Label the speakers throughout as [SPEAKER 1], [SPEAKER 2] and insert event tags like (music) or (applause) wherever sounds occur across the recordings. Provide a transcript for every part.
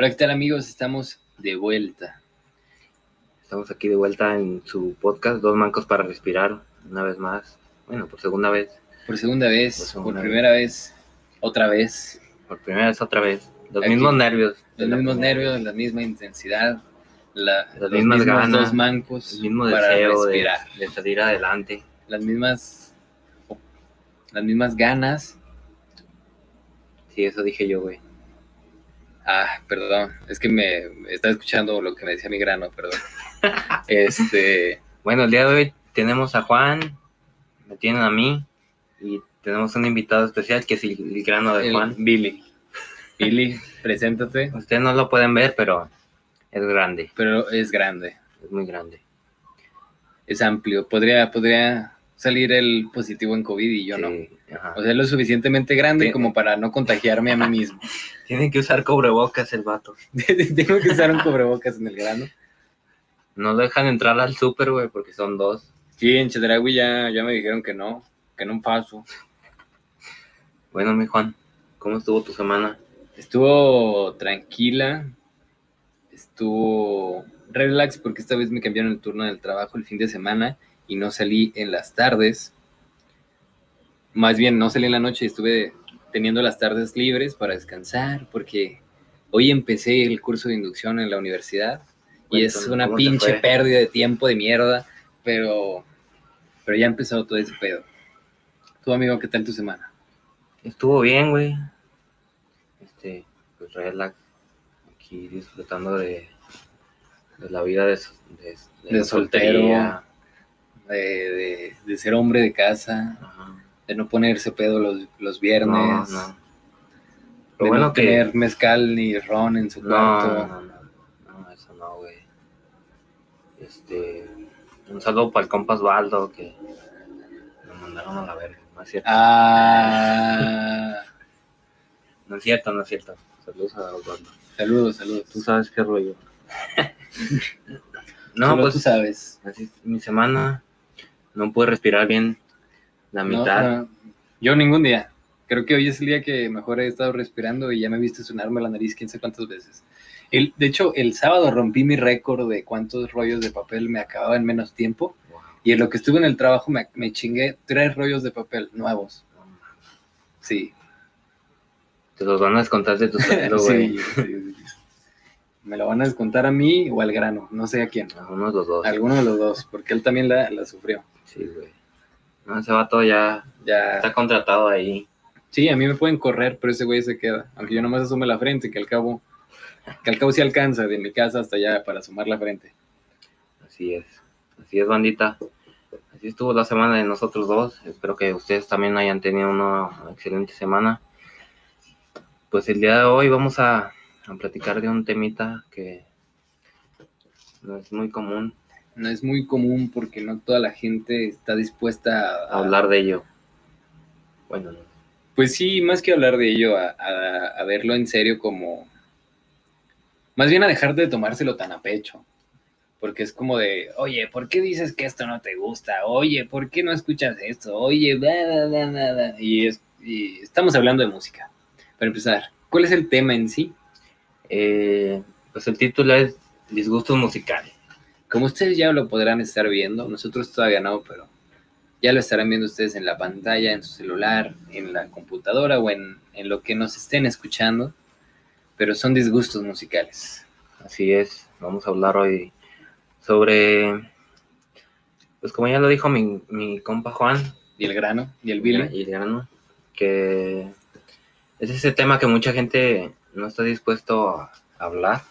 [SPEAKER 1] Hola, ¿qué tal amigos? Estamos de vuelta.
[SPEAKER 2] Estamos aquí de vuelta en su podcast, Dos Mancos para Respirar, una vez más. Bueno, por segunda vez.
[SPEAKER 1] Por segunda vez,
[SPEAKER 2] Por
[SPEAKER 1] primera vez, otra vez.
[SPEAKER 2] Por primera vez otra vez. Los
[SPEAKER 1] Aquí.
[SPEAKER 2] mismos nervios.
[SPEAKER 1] Los mismos nervios, la misma intensidad, la,
[SPEAKER 2] Las
[SPEAKER 1] los
[SPEAKER 2] mismas
[SPEAKER 1] mismos
[SPEAKER 2] ganas,
[SPEAKER 1] dos mancos
[SPEAKER 2] El mismo
[SPEAKER 1] para
[SPEAKER 2] deseo de, de salir adelante.
[SPEAKER 1] Las mismas, las mismas ganas.
[SPEAKER 2] Sí, eso dije yo, güey.
[SPEAKER 1] Ah, perdón, es que me estaba escuchando lo que me decía mi grano, perdón. Este,
[SPEAKER 2] Bueno, el día de hoy tenemos a Juan, me tienen a mí y tenemos un invitado especial que es el, el grano de
[SPEAKER 1] el
[SPEAKER 2] Juan.
[SPEAKER 1] Billy. Billy, preséntate,
[SPEAKER 2] Ustedes no lo pueden ver, pero es grande,
[SPEAKER 1] pero es grande.
[SPEAKER 2] es muy grande.
[SPEAKER 1] es amplio. Podría, podría salir el positivo en COVID y yo no.
[SPEAKER 2] Ajá.
[SPEAKER 1] O sea, lo suficientemente grande como para no contagiarme a mí mismo. (laughs)
[SPEAKER 2] Tienen que usar cubrebocas el vato. (laughs)
[SPEAKER 1] Tengo que usar un cubrebocas en el grano.
[SPEAKER 2] No dejan entrar al súper, güey, porque son dos.
[SPEAKER 1] Sí, en Chedragui ya, ya me dijeron que no, que no paso.
[SPEAKER 2] Bueno, mi Juan, ¿cómo estuvo tu semana?
[SPEAKER 1] Estuvo tranquila, estuvo relax porque esta vez me cambiaron el turno del trabajo el fin de semana y no salí en las tardes. Más bien, no salí en la noche, estuve teniendo las tardes libres para descansar porque hoy empecé el curso de inducción en la universidad y es una
[SPEAKER 2] ¿cómo te
[SPEAKER 1] pinche pérdida de tiempo de mierda, pero, pero ya empezó todo ese pedo. Tu amigo, ¿qué tal tu semana?
[SPEAKER 2] Estuvo bien, güey. Este, pues relax. Aquí disfrutando de, de la vida de, de,
[SPEAKER 1] soltero.
[SPEAKER 2] soltería.
[SPEAKER 1] De, de- de ser hombre de casa,
[SPEAKER 2] Ajá.
[SPEAKER 1] De no ponerse pedo los, los viernes,
[SPEAKER 2] No, no.
[SPEAKER 1] de
[SPEAKER 2] Lo bueno
[SPEAKER 1] no
[SPEAKER 2] que.
[SPEAKER 1] tener mezcal ni ron en su
[SPEAKER 2] No,
[SPEAKER 1] cuarto.
[SPEAKER 2] no, no, no, eso no, güey. Este, un saludo para el compa Osvaldo que me mandaron a la verga. No es cierto.
[SPEAKER 1] Ah, (laughs)
[SPEAKER 2] No es cierto, no es cierto. Saludos a Osvaldo.
[SPEAKER 1] saludos, saludos.
[SPEAKER 2] Tú sabes qué rollo. (laughs) no,
[SPEAKER 1] Solo
[SPEAKER 2] pues
[SPEAKER 1] tú sabes.
[SPEAKER 2] así es mi semana. No pude respirar bien la mitad.
[SPEAKER 1] no, yo ningún día. Creo que hoy es el día que mejor he estado respirando y ya me viste sonarme la nariz quién sabe cuántas veces. El, de hecho, el sábado rompí mi récord de cuántos rollos de papel me acababa en menos tiempo.
[SPEAKER 2] Wow.
[SPEAKER 1] Y en lo que estuve en el trabajo me, me chingué tres rollos de papel nuevos. Sí,
[SPEAKER 2] Te los van a descontar de tu (laughs) sueldo, güey.
[SPEAKER 1] Sí, sí, sí, sí. Me lo van a descontar a mí o al grano, no sé a quién.
[SPEAKER 2] A uno de los dos.
[SPEAKER 1] Alguno de los dos, porque él también la, la sufrió.
[SPEAKER 2] Sí, güey. No, ese vato ya
[SPEAKER 1] Ya.
[SPEAKER 2] está contratado ahí.
[SPEAKER 1] Sí, a mí me pueden correr, pero ese güey se queda. Aunque yo nomás asume la frente, que al cabo, que al cabo sí alcanza de mi casa hasta allá para asomar la frente.
[SPEAKER 2] Así es. Así es, bandita. Así estuvo la semana de nosotros dos. Espero que ustedes también hayan tenido una excelente semana. Pues el día de hoy vamos a, a platicar de un temita que no es muy común
[SPEAKER 1] No es muy común porque no toda la gente está dispuesta a,
[SPEAKER 2] hablar de ello. Bueno, no.
[SPEAKER 1] Pues sí, más que hablar de ello, a, a- a verlo en serio como... Más bien a dejar de tomárselo tan a pecho. Porque es como de, oye, ¿por qué dices que esto no te gusta? Oye, ¿por qué no escuchas esto? Oye, bla, bla, bla, bla, bla". Y, es, y estamos hablando de música. Para empezar, ¿cuál es el tema en sí?
[SPEAKER 2] Eh, pues el título es Disgustos musicales.
[SPEAKER 1] Como ustedes ya lo podrán estar viendo, nosotros todavía no, pero ya lo estarán viendo ustedes en la pantalla, en su celular, en la computadora o en, en lo que nos estén escuchando. Pero son disgustos musicales.
[SPEAKER 2] Así es, vamos a hablar hoy sobre, pues como ya lo dijo mi, mi compa Juan,
[SPEAKER 1] Y el grano, y el Billy.
[SPEAKER 2] y el grano, que es ese tema que mucha gente no está dispuesto a hablar,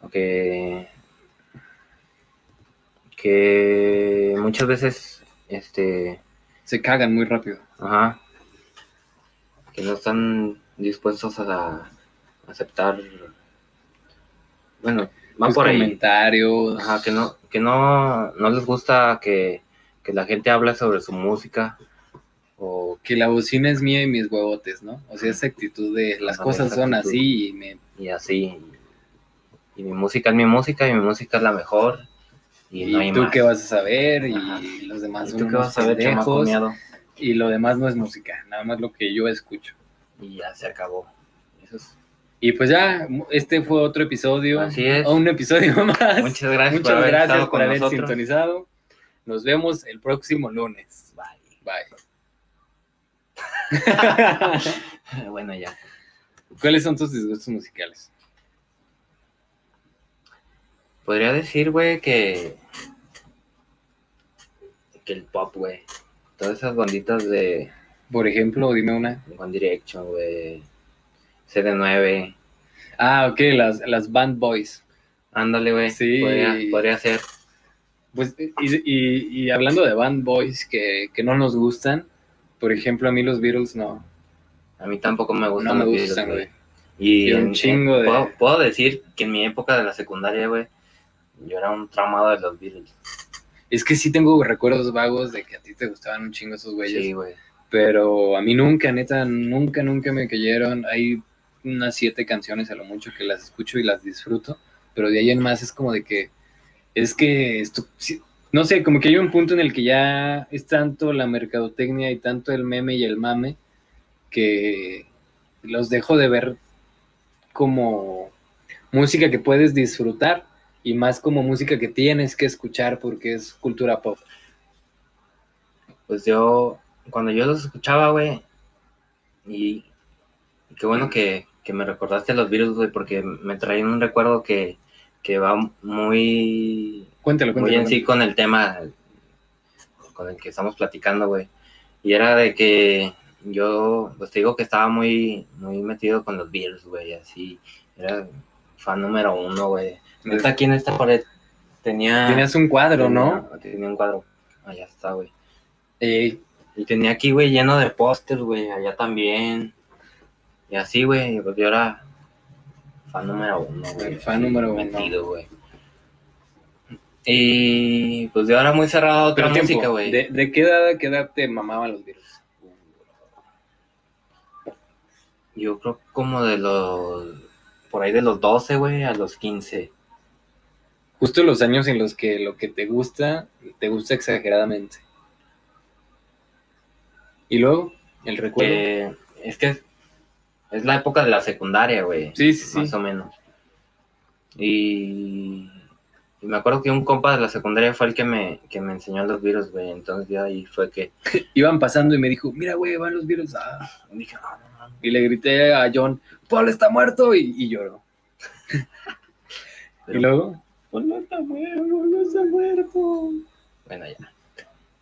[SPEAKER 2] o que, que muchas veces, este,
[SPEAKER 1] Se cagan muy rápido.
[SPEAKER 2] ajá, que no están dispuestos a aceptar, bueno, van por ahí.
[SPEAKER 1] comentarios.
[SPEAKER 2] Ajá, que no, que no, no les gusta que, que la gente hable sobre su música o
[SPEAKER 1] Que la bocina es mía y mis huevotes, ¿no? O sea, esa actitud de las
[SPEAKER 2] Ajá,
[SPEAKER 1] cosas son
[SPEAKER 2] actitud.
[SPEAKER 1] así y me...
[SPEAKER 2] y así. Y mi música es mi música y mi música es la mejor. Y,
[SPEAKER 1] Y,
[SPEAKER 2] no hay
[SPEAKER 1] tú
[SPEAKER 2] más.
[SPEAKER 1] qué vas a saber y
[SPEAKER 2] Ajá.
[SPEAKER 1] los demás
[SPEAKER 2] ¿Y
[SPEAKER 1] son
[SPEAKER 2] tú qué
[SPEAKER 1] unos
[SPEAKER 2] vas a ver, chamaco
[SPEAKER 1] pendejos, y lo demás no es música, nada más lo que yo escucho.
[SPEAKER 2] Y ya se acabó. Eso es
[SPEAKER 1] Y pues ya, este fue otro episodio.
[SPEAKER 2] Así es.
[SPEAKER 1] o Un episodio (laughs) más.
[SPEAKER 2] Muchas gracias
[SPEAKER 1] Muchas
[SPEAKER 2] por haber
[SPEAKER 1] gracias
[SPEAKER 2] estado
[SPEAKER 1] por haber
[SPEAKER 2] nosotros.
[SPEAKER 1] sintonizado. Nos vemos el próximo lunes.
[SPEAKER 2] Bye.
[SPEAKER 1] Bye. (laughs)
[SPEAKER 2] bueno, ya. (laughs)
[SPEAKER 1] ¿Cuáles son tus disgustos musicales?
[SPEAKER 2] Podría decir, güey, que. Que el pop, güey. Todas esas banditas de
[SPEAKER 1] Por ejemplo, dime una.
[SPEAKER 2] One Direction, güey. CD9.
[SPEAKER 1] Ah, ok, las, las Band Boys.
[SPEAKER 2] Ándale, güey.
[SPEAKER 1] Sí.
[SPEAKER 2] Podría, podría ser.
[SPEAKER 1] Pues, y, y- y hablando de Band Boys que, que no nos gustan, por ejemplo, a mí los Beatles no,
[SPEAKER 2] A mí tampoco me
[SPEAKER 1] no
[SPEAKER 2] gustan
[SPEAKER 1] me
[SPEAKER 2] los Beatles,
[SPEAKER 1] gustan, güey.
[SPEAKER 2] Y
[SPEAKER 1] Y un
[SPEAKER 2] en-
[SPEAKER 1] chingo de-
[SPEAKER 2] Puedo, puedo decir que en mi época de la secundaria, güey, yo era un traumado de los Beatles.
[SPEAKER 1] Es que sí tengo recuerdos vagos de que a ti te gustaban un chingo esos güeyes.
[SPEAKER 2] Sí, güey.
[SPEAKER 1] Pero a mí nunca, neta, nunca, nunca me cayeron. Hay unas siete canciones a lo mucho que las escucho y las disfruto, pero de ahí en más es como de que, es que esto, sí, no sé, como que hay un punto en el que ya es tanto la mercadotecnia y tanto el meme y el mame que los dejo de ver como música que puedes disfrutar y más como música que tienes que escuchar porque es cultura pop.
[SPEAKER 2] Pues yo, cuando yo los escuchaba, güey, y, y qué bueno que, que me recordaste los Beatles, güey, porque me traían un recuerdo que, que va muy,
[SPEAKER 1] Cuéntalo,
[SPEAKER 2] muy
[SPEAKER 1] cuéntalo.
[SPEAKER 2] en sí con el tema con el que estamos platicando, güey. Y era de que yo, pues te digo que estaba muy, muy metido con los Beatles, güey, así. Era fan número uno, güey. Neta, aquí en esta pared tenía...
[SPEAKER 1] Tenías un cuadro, ¿no?
[SPEAKER 2] Tenía, un cuadro. Allá está, güey.
[SPEAKER 1] Ey,
[SPEAKER 2] Y tenía aquí, güey, lleno de pósters, güey, allá también. Y así, güey, pues yo era fan número uno, güey.
[SPEAKER 1] El fan número uno.
[SPEAKER 2] metido, güey. Y pues yo era muy cerrado a otra
[SPEAKER 1] Pero tiempo,
[SPEAKER 2] música, güey.
[SPEAKER 1] ¿de, de qué edad qué edad te mamaban los Beatles?
[SPEAKER 2] Yo creo como de los. Por ahí de los 12, güey, a los 15.
[SPEAKER 1] Justo los años en los que lo que te gusta, te gusta exageradamente. Y luego, el recuerdo.
[SPEAKER 2] Que es que es la época de la secundaria, güey.
[SPEAKER 1] sí, sí, sí.
[SPEAKER 2] Más o menos. Y, y me acuerdo que un compa de la secundaria fue el que me, que me enseñó los virus, güey. Entonces ya ahí fue que (laughs)
[SPEAKER 1] Iban pasando y me dijo, mira, güey, van los Beatles. Ah.
[SPEAKER 2] dije, no, no, no.
[SPEAKER 1] Y le grité a John, Paul está muerto. Y, y lloró. (laughs)
[SPEAKER 2] Pero-
[SPEAKER 1] y luego, no está muerto, no está muerto.
[SPEAKER 2] Bueno, ya.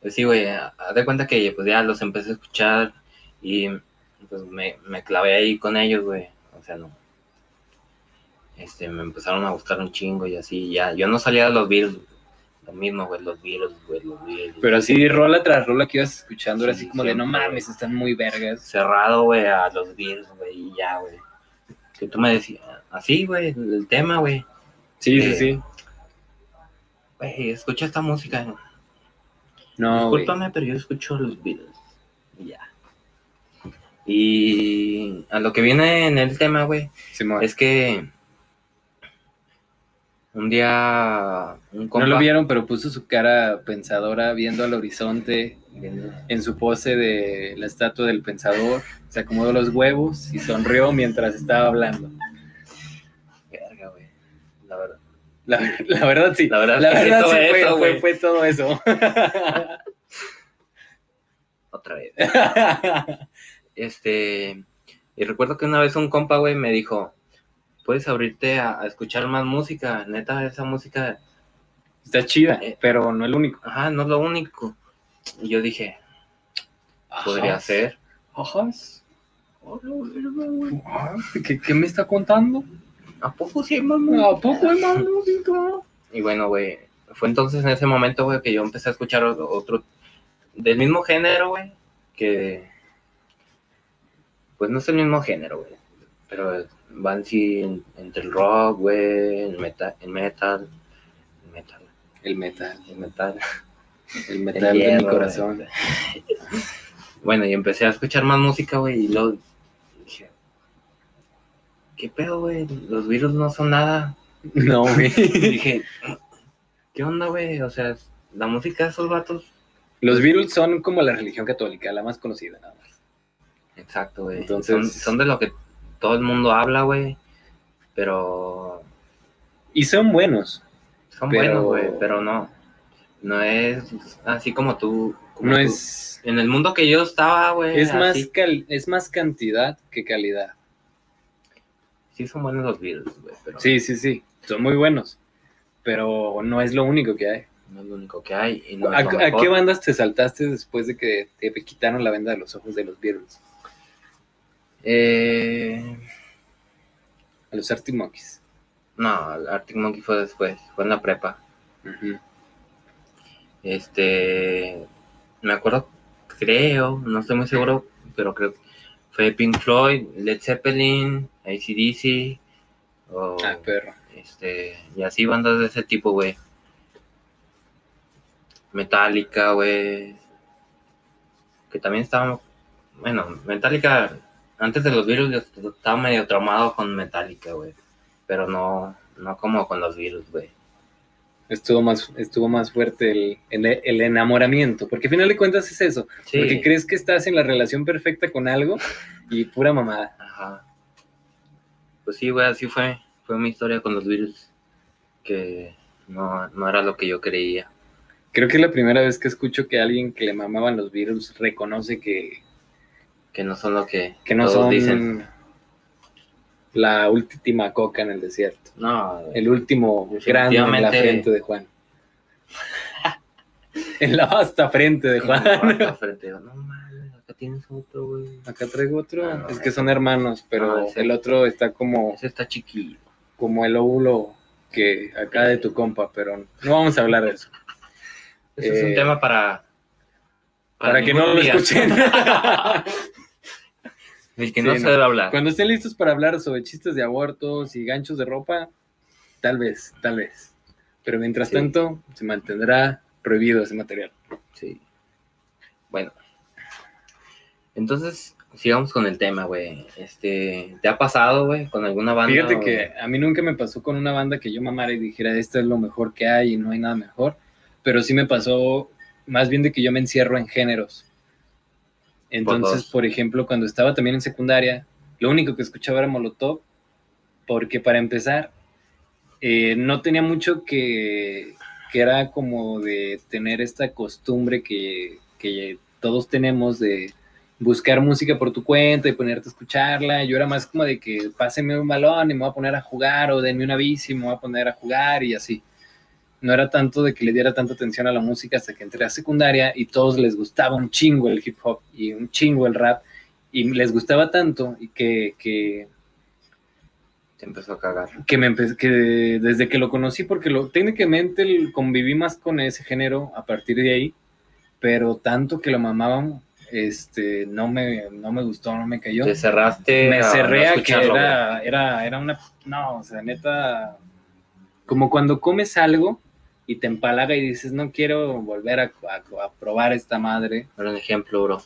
[SPEAKER 2] Pues sí, güey, haz de cuenta que pues ya los empecé a escuchar y pues me, me clavé ahí con ellos, güey. O sea, no. Este, me empezaron a gustar un chingo y así, ya. Yo no salía de los Beatles, lo mismo, güey, los Beatles, güey, los Beatles.
[SPEAKER 1] Pero así, rola tras rola que ibas escuchando, era así
[SPEAKER 2] Sí,
[SPEAKER 1] como de, no mames, están muy vergas.
[SPEAKER 2] cerrado, güey, a los Beatles, güey, y ya, güey. Que tú me decías, así, güey, el, el tema, güey.
[SPEAKER 1] Sí, sí,
[SPEAKER 2] Eh,
[SPEAKER 1] sí.
[SPEAKER 2] Güey, escucha esta música.
[SPEAKER 1] No.
[SPEAKER 2] Discúlpame, pero yo escucho los Beatles. Ya. Y a lo que viene en el tema, güey, es que un día un compa
[SPEAKER 1] No lo vieron, pero puso su cara pensadora viendo al horizonte
[SPEAKER 2] viendo-
[SPEAKER 1] en su pose de la estatua del pensador. Se acomodó los huevos y sonrió mientras estaba hablando.
[SPEAKER 2] Verga, güey. La verdad.
[SPEAKER 1] La, la verdad sí.
[SPEAKER 2] La verdad
[SPEAKER 1] La
[SPEAKER 2] es
[SPEAKER 1] verdad sí fue,
[SPEAKER 2] eso,
[SPEAKER 1] fue-
[SPEAKER 2] güey.
[SPEAKER 1] fue todo eso.
[SPEAKER 2] Otra vez. Este. Y recuerdo que una vez un compa, güey, me dijo: Puedes abrirte a, a escuchar más música. Neta, esa música,
[SPEAKER 1] Está chida, pero no el único.
[SPEAKER 2] ajá, no es lo único. Y yo dije: Podría
[SPEAKER 1] Ajá.
[SPEAKER 2] ser.
[SPEAKER 1] Ajá. ¿Qué, qué me está contando?
[SPEAKER 2] ¿A poco sí, mamá?
[SPEAKER 1] ¿A poco hay más música?
[SPEAKER 2] Y bueno, güey, fue entonces en ese momento, güey, que yo empecé a escuchar otro del mismo género, güey, que pues no es el mismo género, güey, pero van sí en- entre el rock, güey, el metal, el metal, el metal,
[SPEAKER 1] El metal.
[SPEAKER 2] el metal,
[SPEAKER 1] El
[SPEAKER 2] el
[SPEAKER 1] metal de mi corazón.
[SPEAKER 2] Bueno, y empecé a escuchar más música, güey, y luego ¿qué pedo, güey? Los virus no son nada.
[SPEAKER 1] No, (laughs) güey.
[SPEAKER 2] Dije, ¿qué onda, güey? O sea, la música de esos vatos.
[SPEAKER 1] Los Beatles son como la religión católica, la más conocida, nada más.
[SPEAKER 2] Exacto, güey.
[SPEAKER 1] Entonces-
[SPEAKER 2] Son, son de lo que todo el mundo habla, güey. pero
[SPEAKER 1] Y son buenos.
[SPEAKER 2] son
[SPEAKER 1] Pero-
[SPEAKER 2] buenos, güey, pero no. No es así como tú. como
[SPEAKER 1] No
[SPEAKER 2] tú.
[SPEAKER 1] es.
[SPEAKER 2] En el mundo que yo estaba, güey.
[SPEAKER 1] Es más, cal- es más cantidad que calidad.
[SPEAKER 2] Sí, son buenos los Beatles, güey, pero
[SPEAKER 1] Sí, sí, sí. Son muy buenos. Pero no es lo único que hay.
[SPEAKER 2] no es lo único que hay. Y no
[SPEAKER 1] ¿A, qué bandas te saltaste después de que te quitaron la venda de los ojos de los Beatles?
[SPEAKER 2] Eh,
[SPEAKER 1] A los Arctic Monkeys.
[SPEAKER 2] no, el Arctic Monkey fue después, fue en la prepa. Este, me acuerdo, creo, no estoy muy seguro, pero creo que fue Pink Floyd, Led Zeppelin, ACDC, o,
[SPEAKER 1] Ah, perro.
[SPEAKER 2] este, y así bandas de ese tipo, güey. Metallica, güey. Que también estaba, bueno, Metallica, antes de los virus yo estaba medio traumado con Metallica, güey. Pero no, no como con los virus, güey.
[SPEAKER 1] Estuvo más, estuvo más fuerte el, el- el enamoramiento. Porque al final de cuentas es eso.
[SPEAKER 2] Sí.
[SPEAKER 1] Porque crees que estás en la relación perfecta con algo y pura mamada.
[SPEAKER 2] Ajá. Pues sí, güey, así fue. Fue mi historia con los virus. Que no, no era lo que yo creía.
[SPEAKER 1] Creo que es la primera vez que escucho que alguien que le mamaban los virus reconoce que,
[SPEAKER 2] Que no son lo que,
[SPEAKER 1] que no
[SPEAKER 2] todos
[SPEAKER 1] son
[SPEAKER 2] dicen.
[SPEAKER 1] La última coca en el desierto.
[SPEAKER 2] No.
[SPEAKER 1] El último grande en la frente de (laughs) Juan. en la vasta frente de Juan.
[SPEAKER 2] acá frente, no mames, acá tienes otro, güey.
[SPEAKER 1] Acá traigo otro.
[SPEAKER 2] Ah, no,
[SPEAKER 1] es que son hermanos, pero
[SPEAKER 2] Ah,
[SPEAKER 1] el otro está como,
[SPEAKER 2] Ese está chiquillo.
[SPEAKER 1] como el óvulo que acá de tu compa, pero no vamos a hablar de eso.
[SPEAKER 2] Ese es
[SPEAKER 1] Eh,
[SPEAKER 2] un tema para.
[SPEAKER 1] Para que no lo
[SPEAKER 2] día.
[SPEAKER 1] escuchen. (laughs) (laughs)
[SPEAKER 2] El que
[SPEAKER 1] Sí,
[SPEAKER 2] no
[SPEAKER 1] no.
[SPEAKER 2] se debe hablar.
[SPEAKER 1] Cuando estén listos para hablar sobre chistes de abortos y ganchos de ropa, tal vez, tal vez. Pero mientras
[SPEAKER 2] Sí.
[SPEAKER 1] tanto, se mantendrá prohibido ese material.
[SPEAKER 2] Sí. Bueno. Entonces, sigamos con el tema, güey. Este, ¿te ha pasado, güey, con alguna banda?
[SPEAKER 1] Fíjate que a mí nunca me pasó con una banda que yo mamara y dijera, esto es lo mejor que hay y no hay nada mejor. Pero sí me pasó más bien de que yo me encierro en géneros. Entonces, por ejemplo, cuando estaba también en secundaria, lo único que escuchaba era Molotov, porque para empezar, eh, no tenía mucho que, que era como de tener esta costumbre que, que todos tenemos de buscar música por tu cuenta y ponerte a escucharla. Yo era más como de que pásenme un balón y me voy a poner a jugar o denme una bici y me voy a poner a jugar y así. No era tanto de que le diera tanta atención a la música hasta que entré a secundaria y todos les gustaba un chingo el hip hop y un chingo el rap y les gustaba tanto y que, que,
[SPEAKER 2] Te empezó a cagar.
[SPEAKER 1] que me que desde que lo conocí, porque lo, técnicamente conviví más con ese género a partir de ahí, pero tanto que lo mamaban, este, no me, no me gustó, no me cayó.
[SPEAKER 2] Te cerraste.
[SPEAKER 1] me
[SPEAKER 2] a
[SPEAKER 1] cerré
[SPEAKER 2] no
[SPEAKER 1] a que era, era, era una, no, o sea, neta, como cuando comes algo y te empalaga y dices, no quiero volver a, a- a probar esta madre,
[SPEAKER 2] Era un ejemplo, bro.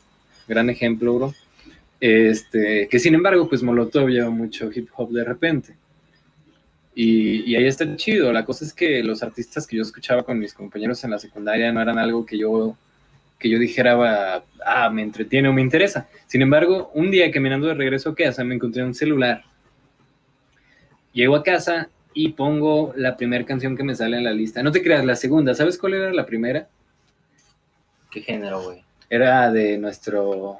[SPEAKER 1] gran ejemplo, bro. Este, que sin embargo, pues Molotov lleva mucho hip hop de repente. Y, y ahí está chido. La cosa es que los artistas que yo escuchaba con mis compañeros en la secundaria no eran algo que yo, que yo dijera, ah, me entretiene o me interesa. Sin embargo, un día caminando de regreso a casa me encontré un celular. Llego a casa y pongo la primera canción que me sale en la lista. No te creas, la segunda. ¿Sabes cuál era la primera?
[SPEAKER 2] ¿Qué género, güey?
[SPEAKER 1] Era de nuestro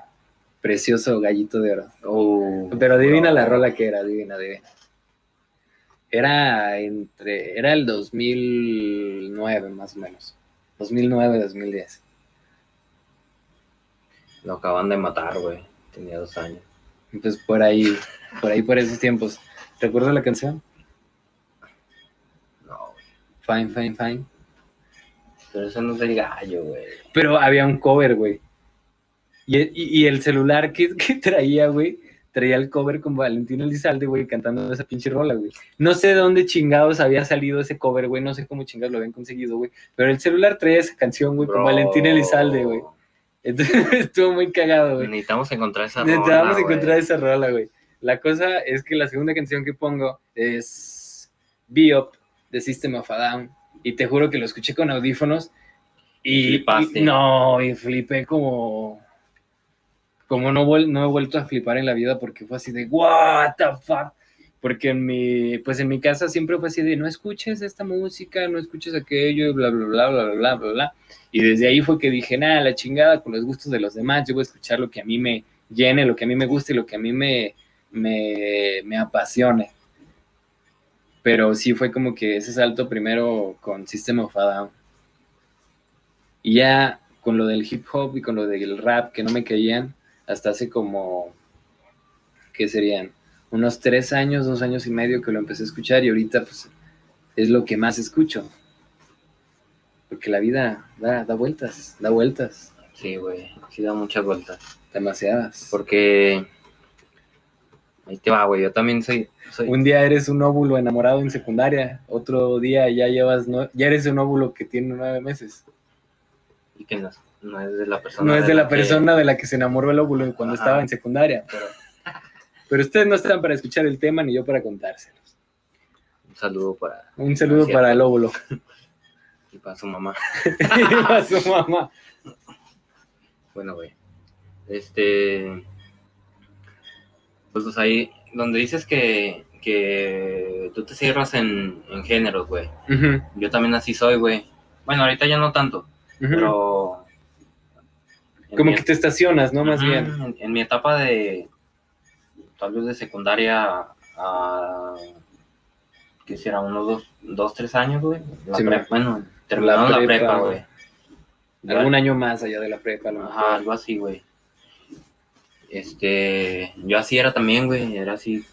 [SPEAKER 1] precioso gallito de oro.
[SPEAKER 2] Oh,
[SPEAKER 1] Pero adivina
[SPEAKER 2] bro.
[SPEAKER 1] la rola que era, adivina, adivina. Era entre, era el 2009 más o menos. 2009, 2010.
[SPEAKER 2] Lo acaban de matar, güey. Tenía dos años.
[SPEAKER 1] Entonces por ahí, por ahí por esos tiempos. ¿Recuerdas la canción? Fine, fine, fine.
[SPEAKER 2] Pero eso no es el gallo, güey.
[SPEAKER 1] Pero había un cover, güey. Y, y- y el celular que, (laughs) que traía, güey, traía el cover con Valentín Elizalde, güey, cantando esa pinche rola, güey. No sé de dónde chingados había salido ese cover, güey, no sé cómo chingados lo habían conseguido, güey. Pero el celular traía esa canción, güey, con. Valentín Elizalde, güey. (laughs) Entonces estuvo muy cagado, güey.
[SPEAKER 2] Necesitamos encontrar esa rola, güey.
[SPEAKER 1] encontrar esa rola, güey. La cosa es que la segunda canción que pongo es Be-Up de System of a Down. Y te juro que lo escuché con audífonos. Y, y- no, y flipé como. Como no, no he vuelto a flipar en la vida porque fue así de, ¿What the fuck? Porque en mi, pues en mi casa siempre fue así de no escuches esta música, no escuches aquello, bla, bla, bla, bla, bla, bla, bla. Y desde ahí fue que dije, nada, la chingada con los gustos de los demás, yo voy a escuchar lo que a mí me llene, lo que a mí me guste y lo que a mí me, me, me apasione. Pero sí fue como que ese salto primero con System of a Down. Y ya con lo del hip hop y con lo del rap que no me caían, hasta hace como, ¿qué serían? Unos tres años, dos años y medio que lo empecé a escuchar y ahorita pues es lo que más escucho. Porque la vida da, da vueltas, da vueltas.
[SPEAKER 2] Sí, güey, sí da muchas vueltas.
[SPEAKER 1] Demasiadas.
[SPEAKER 2] Porque ahí te va, güey, yo también soy, soy
[SPEAKER 1] Un día eres un óvulo enamorado en secundaria, otro día ya llevas, nue- ya eres un óvulo que tiene nueve meses.
[SPEAKER 2] y que no, no es de la persona.
[SPEAKER 1] No es de la
[SPEAKER 2] que-
[SPEAKER 1] persona de la que se enamoró el óvulo cuando
[SPEAKER 2] Ajá.
[SPEAKER 1] estaba en secundaria, pero, (laughs) pero ustedes no están para escuchar el tema ni yo para contárselos.
[SPEAKER 2] Un saludo para,
[SPEAKER 1] Un saludo para el óvulo (laughs)
[SPEAKER 2] y para su mamá. (laughs)
[SPEAKER 1] y para su mamá.
[SPEAKER 2] Bueno, güey. Este. Pues, ahí, donde dices que, que tú te cierras en, en géneros, güey. Yo también así soy, güey. Bueno, ahorita ya no tanto, pero.
[SPEAKER 1] Como
[SPEAKER 2] mi-
[SPEAKER 1] que te estacionas, ¿no? Más bien.
[SPEAKER 2] En, en mi etapa de. Tal vez de secundaria a. ¿Qué será? Unos dos, dos tres años, güey.
[SPEAKER 1] Sí, me-
[SPEAKER 2] bueno, terminando la
[SPEAKER 1] prepa, güey. Algún año más allá de la prepa, a lo mejor.
[SPEAKER 2] Ajá, algo así, güey. Este, yo así era también, güey, era así.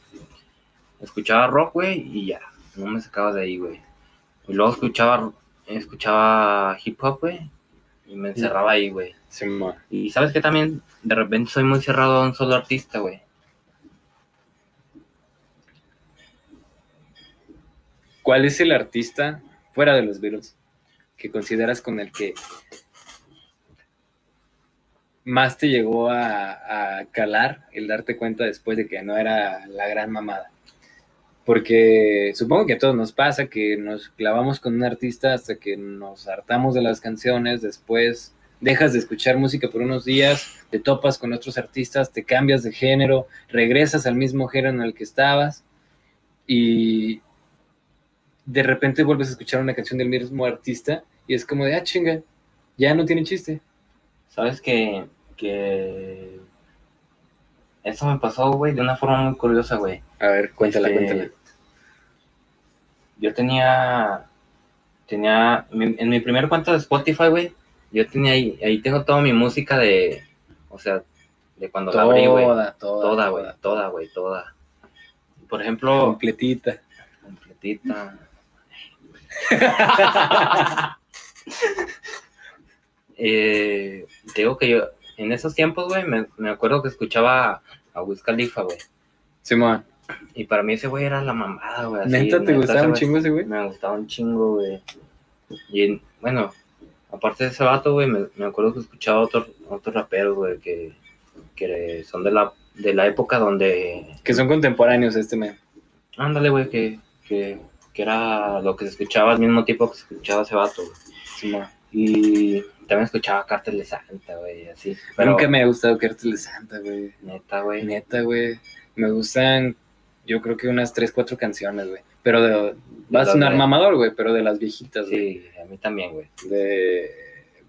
[SPEAKER 2] Escuchaba rock, güey, y ya, no me sacaba de ahí, güey. Y luego escuchaba, escuchaba hip hop, güey, y me encerraba ahí, güey. Y sabes que también, de repente soy muy cerrado a un solo artista, güey.
[SPEAKER 1] ¿Cuál es el artista fuera de los Beatles que consideras con el que más te llegó a, calar el darte cuenta después de que no era la gran mamada? Porque supongo que a todos nos pasa que nos clavamos con un artista hasta que nos hartamos de las canciones, después dejas de escuchar música por unos días, te topas con otros artistas, te cambias de género, regresas al mismo género en el que estabas y de repente vuelves a escuchar una canción del mismo artista y es como de, ah, chinga, ya no tiene chiste.
[SPEAKER 2] Sabes que, que eso me pasó, güey, de una forma muy curiosa, güey.
[SPEAKER 1] A ver, cuéntala,
[SPEAKER 2] Este,
[SPEAKER 1] cuéntala.
[SPEAKER 2] Yo tenía, tenía, en mi primer cuenta de Spotify, güey, yo tenía ahí, ahí tengo toda mi música de, o sea, de cuando la abrí, güey.
[SPEAKER 1] Toda, toda,
[SPEAKER 2] Toda, güey, toda, güey, toda. Por ejemplo,
[SPEAKER 1] Completita.
[SPEAKER 2] completita. (laughs) (laughs) eh, digo que yo, en esos tiempos, güey, me, me acuerdo que escuchaba a Wiz Khalifa, güey.
[SPEAKER 1] Simón,
[SPEAKER 2] Y para mí ese güey era la mamada, güey.
[SPEAKER 1] ¿neta te gustaba un chingo ese güey?
[SPEAKER 2] Me gustaba un chingo, güey. Y bueno, aparte de ese vato, güey, me, me acuerdo que escuchaba otros otros raperos, güey, que, que son de la, de la época donde...
[SPEAKER 1] Que son contemporáneos este men.
[SPEAKER 2] Ándale, güey, que, que, que era lo que se escuchaba al mismo tiempo que se escuchaba ese vato, güey.
[SPEAKER 1] Simón.
[SPEAKER 2] Y también escuchaba Cártel de Santa, güey, así. Pero,
[SPEAKER 1] Nunca me ha gustado Cartel de Santa, güey.
[SPEAKER 2] Neta, güey.
[SPEAKER 1] Neta, güey. Me gustan, yo creo que unas 3, 4 canciones, güey. Pero de, va a sonar mamador, güey, pero de las viejitas, güey.
[SPEAKER 2] Sí, a mí también, güey.
[SPEAKER 1] De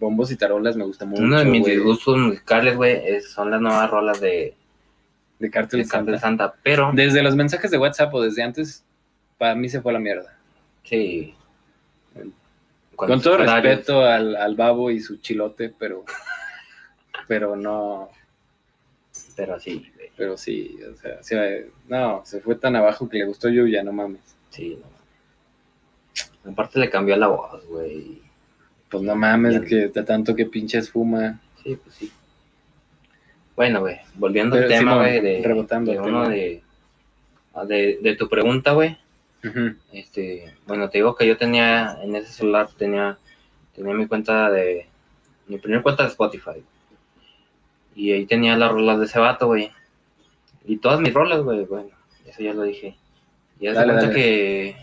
[SPEAKER 1] bombos y tarolas me gusta mucho,
[SPEAKER 2] Uno de mis disgustos musicales, güey, son las nuevas rolas de,
[SPEAKER 1] De Cartel
[SPEAKER 2] de
[SPEAKER 1] de
[SPEAKER 2] Cártel de
[SPEAKER 1] Santa.
[SPEAKER 2] Santa. Pero,
[SPEAKER 1] Desde los mensajes de WhatsApp o desde antes, para mí se fue a la mierda.
[SPEAKER 2] sí.
[SPEAKER 1] Con todo respeto al, al babo y su chilote, pero, pero no,
[SPEAKER 2] Pero sí, güey.
[SPEAKER 1] pero sí, o sea, sí, no, se fue tan abajo que le gustó Yuya, no mames.
[SPEAKER 2] Sí, no. Aparte le cambió la voz, güey.
[SPEAKER 1] Pues no mames,
[SPEAKER 2] Bien.
[SPEAKER 1] que tanto que pinches fuma.
[SPEAKER 2] Sí, pues sí. Bueno, güey, volviendo al tema, güey, de,
[SPEAKER 1] rebotando
[SPEAKER 2] de
[SPEAKER 1] el
[SPEAKER 2] uno de, de tu pregunta, güey. Este, bueno, te digo que yo tenía, en ese celular tenía, tenía mi cuenta de, mi primer cuenta de Spotify. Y ahí tenía las rolas de ese vato, güey. Y todas mis rolas, güey, bueno, eso ya lo dije. Y
[SPEAKER 1] Dale,
[SPEAKER 2] cuenta
[SPEAKER 1] dale.
[SPEAKER 2] que,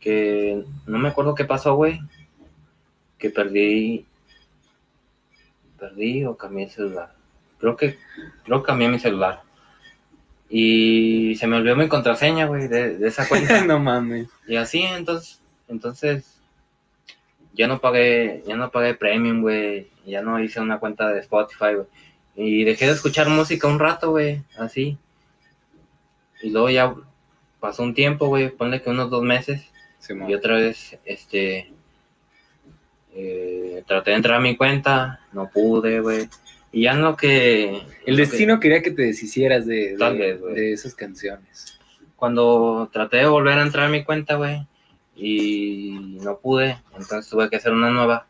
[SPEAKER 2] que no me acuerdo qué pasó, güey. Que perdí, perdí o cambié el celular. Creo que, creo que cambié mi celular. Y se me olvidó mi contraseña, güey, de, de esa cuenta. (laughs)
[SPEAKER 1] no mames.
[SPEAKER 2] y así, entonces, entonces, ya no pagué, ya no pagué premium, güey. Ya no hice una cuenta de Spotify, güey. Y dejé de escuchar música un rato, güey, así. Y luego ya pasó un tiempo, güey, ponle que unos dos meses.
[SPEAKER 1] Simón.
[SPEAKER 2] Y otra vez, este, eh, traté de entrar a mi cuenta, no pude, güey. Y ya lo que...
[SPEAKER 1] El
[SPEAKER 2] que-
[SPEAKER 1] destino quería que te deshicieras de,
[SPEAKER 2] Tal
[SPEAKER 1] de,
[SPEAKER 2] vez, güey.
[SPEAKER 1] de esas canciones.
[SPEAKER 2] cuando traté de volver a entrar a mi cuenta, güey, y no pude, entonces tuve que hacer una nueva.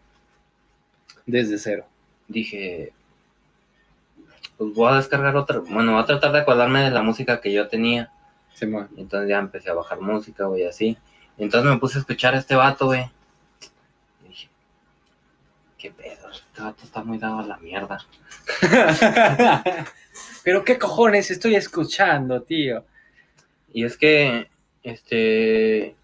[SPEAKER 1] Desde cero.
[SPEAKER 2] Dije, pues voy a descargar otra, bueno, voy a tratar de acordarme de la música que yo tenía.
[SPEAKER 1] Simón.
[SPEAKER 2] Entonces ya empecé a bajar música, güey, así. Entonces me puse a escuchar a este vato, güey. Qué pedo, este vato está muy dado a la mierda. (laughs)
[SPEAKER 1] Pero qué cojones estoy escuchando, tío.
[SPEAKER 2] Y es que, este,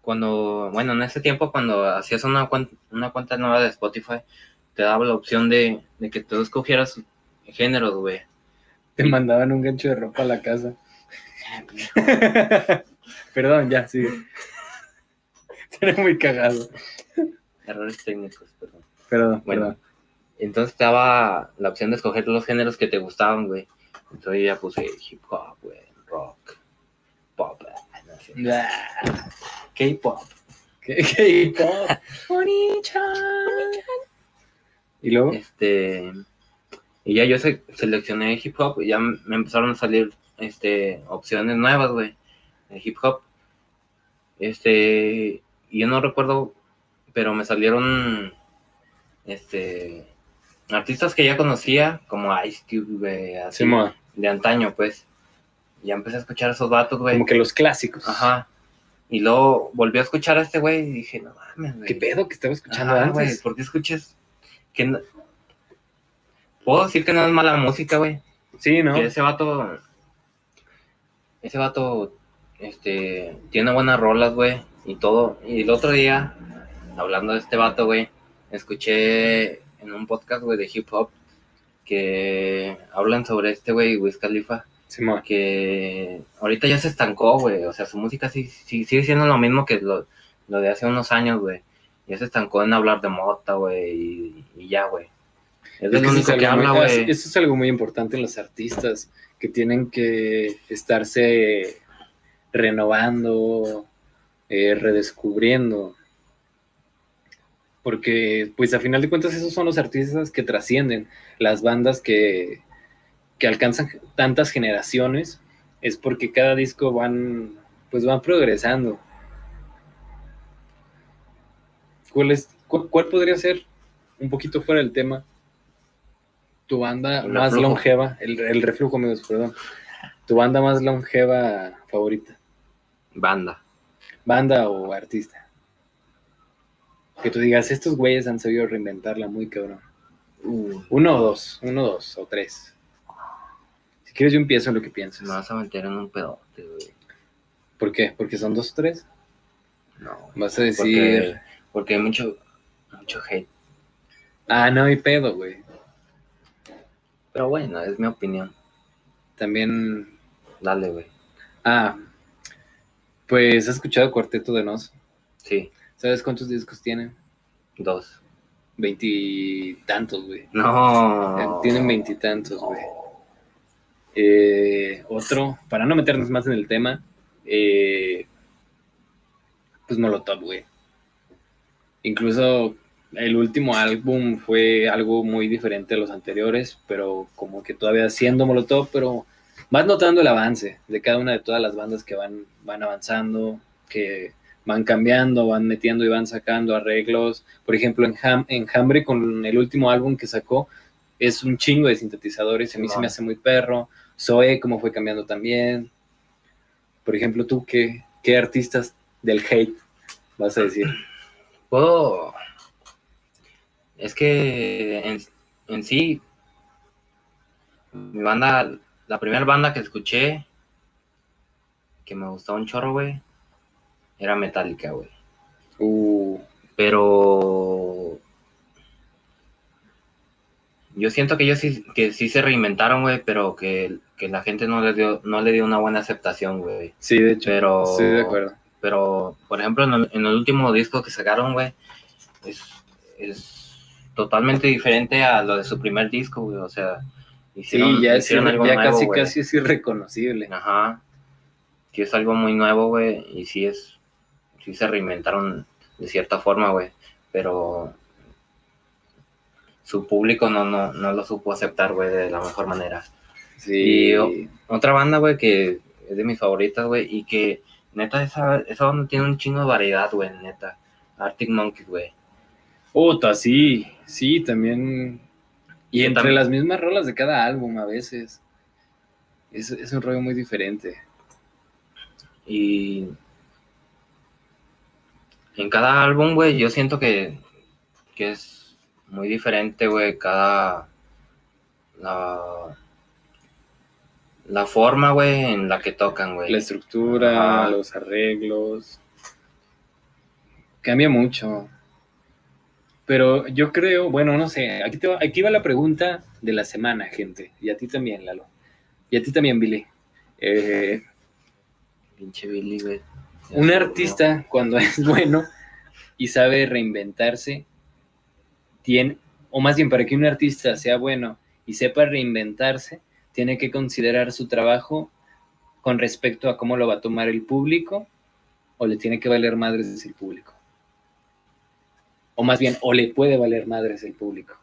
[SPEAKER 2] cuando, bueno, en ese tiempo cuando hacías una, cuen- una cuenta nueva de Spotify, te daba la opción de, de que tú escogieras géneros, güey.
[SPEAKER 1] Te mandaban un gancho de ropa a la casa. (laughs) Perdón, ya, sigue. (laughs) Era muy cagado.
[SPEAKER 2] Errores técnicos, perdón.
[SPEAKER 1] Perdón,
[SPEAKER 2] Bueno.
[SPEAKER 1] perdón.
[SPEAKER 2] Entonces te daba la opción de escoger los géneros que te gustaban, güey. Entonces ya puse hip hop, güey, rock, pop, ah, no sé,
[SPEAKER 1] Ah,
[SPEAKER 2] K-pop.
[SPEAKER 1] ¿Qué, qué pop? Y luego,
[SPEAKER 2] Este, y ya yo se- seleccioné hip hop y ya me empezaron a salir este, opciones nuevas, güey, de hip hop. Este, y yo no recuerdo, pero me salieron este, artistas que ya conocía, como Ice Cube, güey, así, de antaño, pues. Ya empecé a escuchar a esos vatos, güey.
[SPEAKER 1] como que los clásicos.
[SPEAKER 2] Ajá. Y luego volví a escuchar a este güey y dije, no mames, güey.
[SPEAKER 1] ¿Qué pedo que estaba escuchando
[SPEAKER 2] Ajá, güey,
[SPEAKER 1] antes?
[SPEAKER 2] ¿por qué escuchas? Que no- Puedo decir que no es mala música, güey.
[SPEAKER 1] Sí, ¿no?
[SPEAKER 2] Que ese vato. Ese vato. Este. Tiene buenas rolas, güey. Y todo. Y el otro día, hablando de este vato, güey. Escuché en un podcast, güey, de hip hop. Que hablan sobre este güey, Wiz Khalifa. Que ahorita ya se estancó, güey. O sea, su música sí, sí- sigue siendo lo mismo que lo, lo de hace unos años, güey. Ya se estancó en hablar de mota, güey. Y, y ya, güey. Es
[SPEAKER 1] Es
[SPEAKER 2] lo
[SPEAKER 1] que
[SPEAKER 2] único
[SPEAKER 1] es
[SPEAKER 2] que
[SPEAKER 1] algo
[SPEAKER 2] habla,
[SPEAKER 1] muy,
[SPEAKER 2] güey.
[SPEAKER 1] eso es algo muy importante en los artistas, que tienen que estarse renovando, eh, redescubriendo. Porque, pues a final de cuentas, esos son los artistas que trascienden. Las bandas que, que alcanzan tantas generaciones es porque cada disco van, pues van progresando. ¿Cuál, es, cu- cuál podría ser, un poquito fuera del tema, tu banda
[SPEAKER 2] El
[SPEAKER 1] más
[SPEAKER 2] reflujo.
[SPEAKER 1] longeva, el, el reflujo, amigos, perdón, tu banda más longeva favorita,
[SPEAKER 2] Banda.
[SPEAKER 1] banda o artista? Que tú digas, estos güeyes han sabido reinventarla muy cabrón. Uno o dos, uno o dos o tres. Si quieres yo empiezo en lo que piensas.
[SPEAKER 2] Me vas a meter en un pedote, güey.
[SPEAKER 1] ¿Por qué? ¿Porque son dos o tres?
[SPEAKER 2] No.
[SPEAKER 1] Vas a decir,
[SPEAKER 2] Porque, porque hay mucho, mucho hate.
[SPEAKER 1] ah, no hay pedo, güey.
[SPEAKER 2] Pero bueno, es mi opinión.
[SPEAKER 1] También,
[SPEAKER 2] Dale, güey.
[SPEAKER 1] ah, pues has escuchado Cuarteto de Nos.
[SPEAKER 2] Sí,
[SPEAKER 1] ¿Sabes cuántos discos tienen?
[SPEAKER 2] dos.
[SPEAKER 1] Veintitantos, güey.
[SPEAKER 2] No.
[SPEAKER 1] Tienen veintitantos, güey. Eh, otro, para no meternos más en el tema, eh, pues Molotov, güey. Incluso el último álbum fue algo muy diferente a los anteriores, pero como que todavía siendo Molotov, pero vas notando el avance de cada una de todas las bandas que van, van avanzando, que van cambiando, van metiendo y van sacando arreglos. Por ejemplo, en Ham- Enjambre con el último álbum que sacó, es un chingo de sintetizadores, a mí se me hace muy perro. Zoe, como fue cambiando también. Por ejemplo, tú, ¿qué, qué artistas del hate vas a decir?
[SPEAKER 2] Puedo. Es que en, en sí, mi banda, la primera banda que escuché, que me gustó un chorro, güey, era Metallica, güey.
[SPEAKER 1] Uh,
[SPEAKER 2] Pero yo siento que ellos sí, que sí se reinventaron, güey, pero que, que la gente no le dio, no le dio una buena aceptación, güey.
[SPEAKER 1] Sí, de hecho.
[SPEAKER 2] Pero,
[SPEAKER 1] Estoy de acuerdo.
[SPEAKER 2] pero, por ejemplo, en el, en el último disco que sacaron, güey, es, es totalmente diferente a lo de su primer disco, güey. O sea, hicieron,
[SPEAKER 1] sí, ya, es,
[SPEAKER 2] hicieron algo
[SPEAKER 1] ya
[SPEAKER 2] nuevo,
[SPEAKER 1] casi, casi es irreconocible.
[SPEAKER 2] Ajá. Sí es algo muy nuevo, güey, y sí es, sí se reinventaron de cierta forma, güey, pero su público no, no, no lo supo aceptar, güey, de la mejor manera.
[SPEAKER 1] Sí.
[SPEAKER 2] Y o- otra banda, güey, que es de mis favoritas, güey, y que neta esa, esa banda tiene un chingo de variedad, güey, neta. Arctic Monkeys, güey.
[SPEAKER 1] Puta, sí, sí, también. Y entre
[SPEAKER 2] también.
[SPEAKER 1] las mismas rolas de cada álbum a veces. Es, es un rollo muy diferente.
[SPEAKER 2] Y en cada álbum, güey, yo siento que, que es muy diferente, güey, cada... La, la forma, güey, en la que tocan, güey.
[SPEAKER 1] La estructura, los arreglos. Cambia mucho. Pero yo creo, bueno, no sé, aquí, te va, aquí va la pregunta de la semana, gente. Y a ti también, Lalo. Y a ti también, Billy. Eh,
[SPEAKER 2] Pinche Billy, güey.
[SPEAKER 1] Un artista, cuando (laughs) es bueno y sabe reinventarse, tiene, o más bien para que un artista sea bueno y sepa reinventarse, tiene que considerar su trabajo con respecto a cómo lo va a tomar el público, o le tiene que valer madres el público. O más bien, o le puede valer madres el público.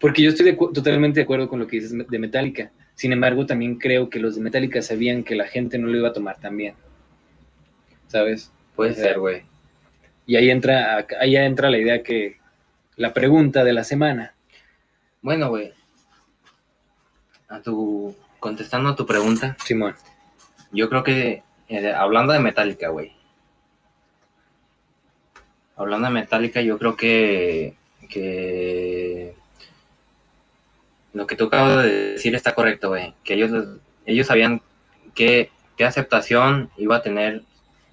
[SPEAKER 1] Porque yo estoy totalmente de acuerdo con lo que dices de Metallica. Sin embargo, también creo que los de Metallica sabían que la gente no lo iba a tomar tan bien. ¿Sabes?
[SPEAKER 2] Puede ser, güey.
[SPEAKER 1] Y ahí entra, ahí entra la idea que la pregunta de la semana.
[SPEAKER 2] Bueno, güey. A tu... Contestando a tu pregunta,
[SPEAKER 1] Simón.
[SPEAKER 2] yo creo que... eh, hablando de Metallica, güey. Hablando de Metallica, yo creo que... que lo que tú acabas de decir está correcto, güey. Que ellos, ellos sabían qué, qué aceptación iba a tener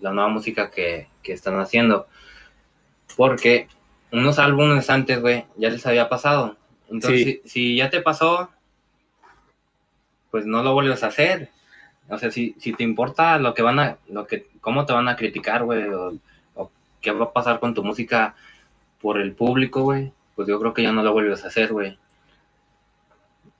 [SPEAKER 2] la nueva música que, que están haciendo. Porque unos álbumes antes, güey, ya les había pasado. Entonces,
[SPEAKER 1] Sí.
[SPEAKER 2] si, si ya te pasó, pues no lo vuelves a hacer. O sea, si, si te importa lo que van a, lo que, cómo te van a criticar, güey, o, o qué va a pasar con tu música por el público, güey, pues yo creo que ya no lo vuelves a hacer, güey.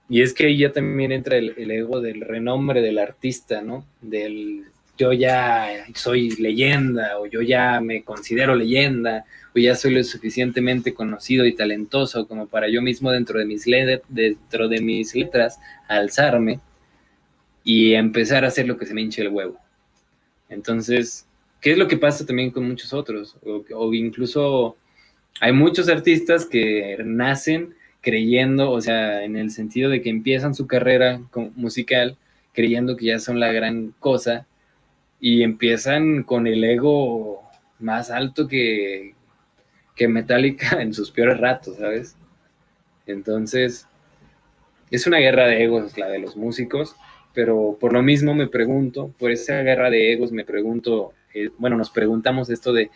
[SPEAKER 1] Y es que ahí ya también entra el, el ego del renombre del artista, ¿no? Del yo ya soy leyenda, o yo ya me considero leyenda, o ya soy lo suficientemente conocido y talentoso como para yo mismo dentro de mis, le- dentro de mis letras alzarme y empezar a hacer lo que se me hinche el huevo. Entonces, ¿qué es lo que pasa también con muchos otros? O, incluso hay muchos artistas que nacen creyendo, o sea, en el sentido de que empiezan su carrera musical creyendo que ya son la gran cosa y empiezan con el ego más alto que, que Metallica (laughs) en sus peores ratos, ¿sabes? Entonces, es una guerra de egos la de los músicos, pero por lo mismo me pregunto, por esa guerra de egos me pregunto, eh, bueno, nos preguntamos esto de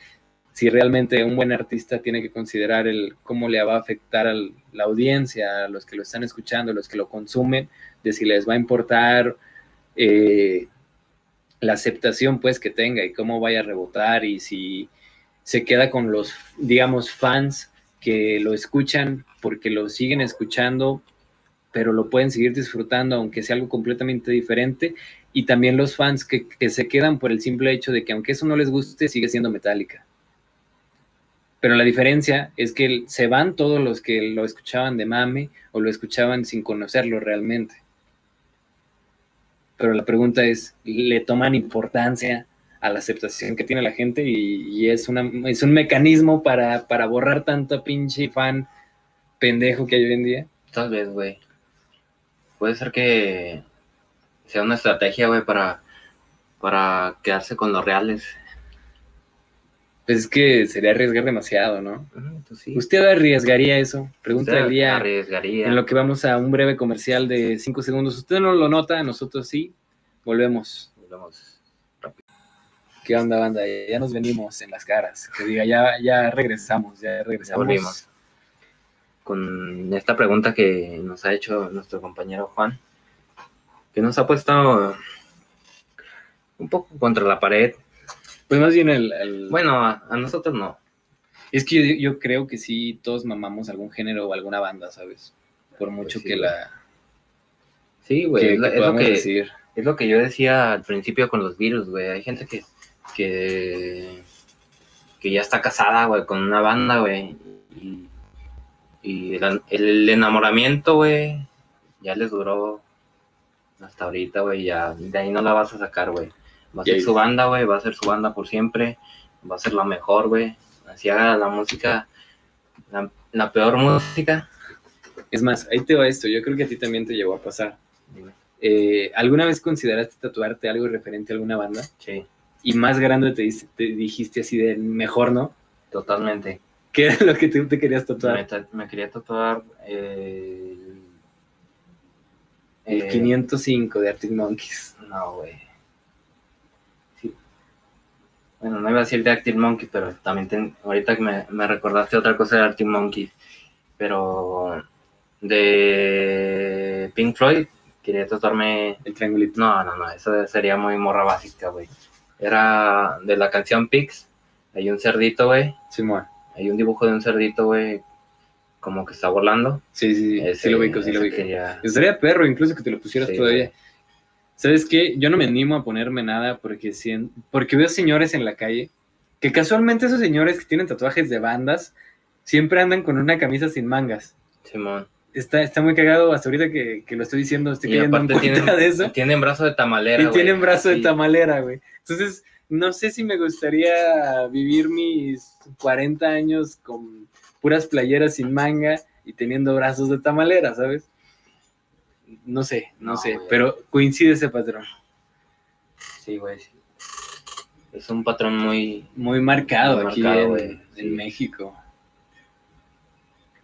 [SPEAKER 1] si realmente un buen artista tiene que considerar el cómo le va a afectar a la audiencia, a los que lo están escuchando, a los que lo consumen, de si les va a importar eh, la aceptación pues que tenga y cómo vaya a rebotar y si se queda con los, digamos, fans que lo escuchan porque lo siguen escuchando, pero lo pueden seguir disfrutando aunque sea algo completamente diferente, y también los fans que, que se quedan por el simple hecho de que aunque eso no les guste, sigue siendo metálica. Pero la diferencia es que se van todos los que lo escuchaban de mame o lo escuchaban sin conocerlo realmente. Pero la pregunta es, ¿le toman importancia a la aceptación que tiene la gente? Y, y es, una, es un mecanismo para, para borrar tanto pinche fan pendejo que hay hoy en día.
[SPEAKER 2] Tal vez, güey. Puede ser que sea una estrategia, güey, para, para quedarse con los reales.
[SPEAKER 1] Pues es que sería arriesgar demasiado, ¿no?
[SPEAKER 2] Pues sí.
[SPEAKER 1] ¿Usted arriesgaría eso? Pregunta del día.
[SPEAKER 2] arriesgaría.
[SPEAKER 1] En lo que vamos a un breve comercial de 5 segundos. Usted no lo nota, nosotros sí. Volvemos.
[SPEAKER 2] Volvemos.
[SPEAKER 1] ¿Qué onda, banda? Ya nos venimos en las caras. Que diga, ya, ya regresamos, ya regresamos.
[SPEAKER 2] Volvimos. con esta pregunta que nos ha hecho nuestro compañero Juan, que nos ha puesto un poco contra la pared.
[SPEAKER 1] Pues más bien el... el-
[SPEAKER 2] Bueno, a, a nosotros no.
[SPEAKER 1] es que yo, yo creo que sí, todos mamamos algún género o alguna banda, ¿sabes? Por mucho
[SPEAKER 2] sí,
[SPEAKER 1] que
[SPEAKER 2] güey.
[SPEAKER 1] la...
[SPEAKER 2] Sí, güey,
[SPEAKER 1] que,
[SPEAKER 2] es, lo-
[SPEAKER 1] que
[SPEAKER 2] es lo
[SPEAKER 1] podamos
[SPEAKER 2] que,
[SPEAKER 1] decir.
[SPEAKER 2] es lo que yo decía al principio con los virus, güey. Hay gente que, que, que ya está casada, güey, con una banda, güey. Y, y el, el enamoramiento, güey, ya les duró hasta ahorita, güey. Ya de ahí no la vas a sacar, güey. Va a ser su banda, güey. Va a ser su banda por siempre. Va a ser la mejor, güey. Así haga la música, la, la peor música.
[SPEAKER 1] Es más, ahí te va esto, yo creo que a ti también te llegó a pasar. Eh, ¿Alguna vez consideraste tatuarte algo referente a alguna banda?
[SPEAKER 2] Sí,
[SPEAKER 1] Y más grande te, dijiste así de mejor, ¿no?
[SPEAKER 2] totalmente.
[SPEAKER 1] ¿Qué era lo que tú te querías tatuar?
[SPEAKER 2] ta- me quería tatuar eh,
[SPEAKER 1] El
[SPEAKER 2] eh,
[SPEAKER 1] 505 de Arctic Monkeys.
[SPEAKER 2] No, güey. Bueno, no iba a decir de Arctic Monkey, pero también ten- ahorita que me, me recordaste otra cosa de Arctic Monkey. Pero de Pink Floyd, quería tatuarme.
[SPEAKER 1] El triangulito.
[SPEAKER 2] No, no, no, eso sería muy morra básica, güey. Era de la canción Pix. Hay un cerdito, güey.
[SPEAKER 1] Simón.
[SPEAKER 2] Hay un dibujo de un cerdito, güey. Como que está volando.
[SPEAKER 1] Sí, sí, sí.
[SPEAKER 2] Ese-
[SPEAKER 1] sí lo ubico, sí lo ubico.
[SPEAKER 2] quería-
[SPEAKER 1] Estaría perro incluso que te lo pusieras
[SPEAKER 2] Sí,
[SPEAKER 1] todavía. ¿Sabes qué? Yo no me animo a ponerme nada porque, sien- porque veo señores en la calle que casualmente esos señores que tienen tatuajes de bandas siempre andan con una camisa sin mangas.
[SPEAKER 2] Simón.
[SPEAKER 1] Está, está muy cagado hasta ahorita que, que lo estoy diciendo, estoy
[SPEAKER 2] Y
[SPEAKER 1] cayendo en cuenta
[SPEAKER 2] tienen,
[SPEAKER 1] de eso.
[SPEAKER 2] tienen brazo de tamalera.
[SPEAKER 1] Y tienen brazo de tamalera, güey. Entonces, no sé si me gustaría vivir mis 40 años con puras playeras sin manga y teniendo brazos de tamalera, ¿sabes? No sé, no,
[SPEAKER 2] No,
[SPEAKER 1] sé,
[SPEAKER 2] güey.
[SPEAKER 1] pero coincide ese patrón.
[SPEAKER 2] Sí, güey. Es un patrón muy.
[SPEAKER 1] Muy marcado
[SPEAKER 2] Muy
[SPEAKER 1] aquí
[SPEAKER 2] marcado,
[SPEAKER 1] en. México.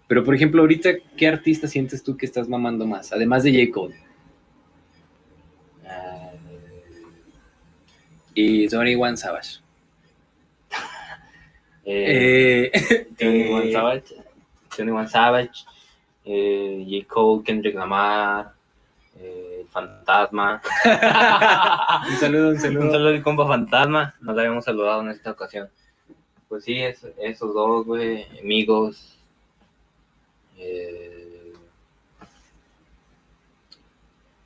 [SPEAKER 1] Pero, por ejemplo, ahorita, ¿qué artista sientes tú que estás mamando más? Además de J. Cole
[SPEAKER 2] eh,
[SPEAKER 1] y 21 Savage. (laughs)
[SPEAKER 2] eh,
[SPEAKER 1] Eh,
[SPEAKER 2] 21 (laughs)
[SPEAKER 1] eh,
[SPEAKER 2] Savage. 21 Savage. Eh, J. Cole, Kendrick Lamar. eh, Fantasma. (laughs)
[SPEAKER 1] un saludo, un
[SPEAKER 2] Un
[SPEAKER 1] saludo.
[SPEAKER 2] saludo al compa Fantasma. Nos la habíamos saludado en esta ocasión. Pues sí, es- esos dos, güey. Amigos. Eh,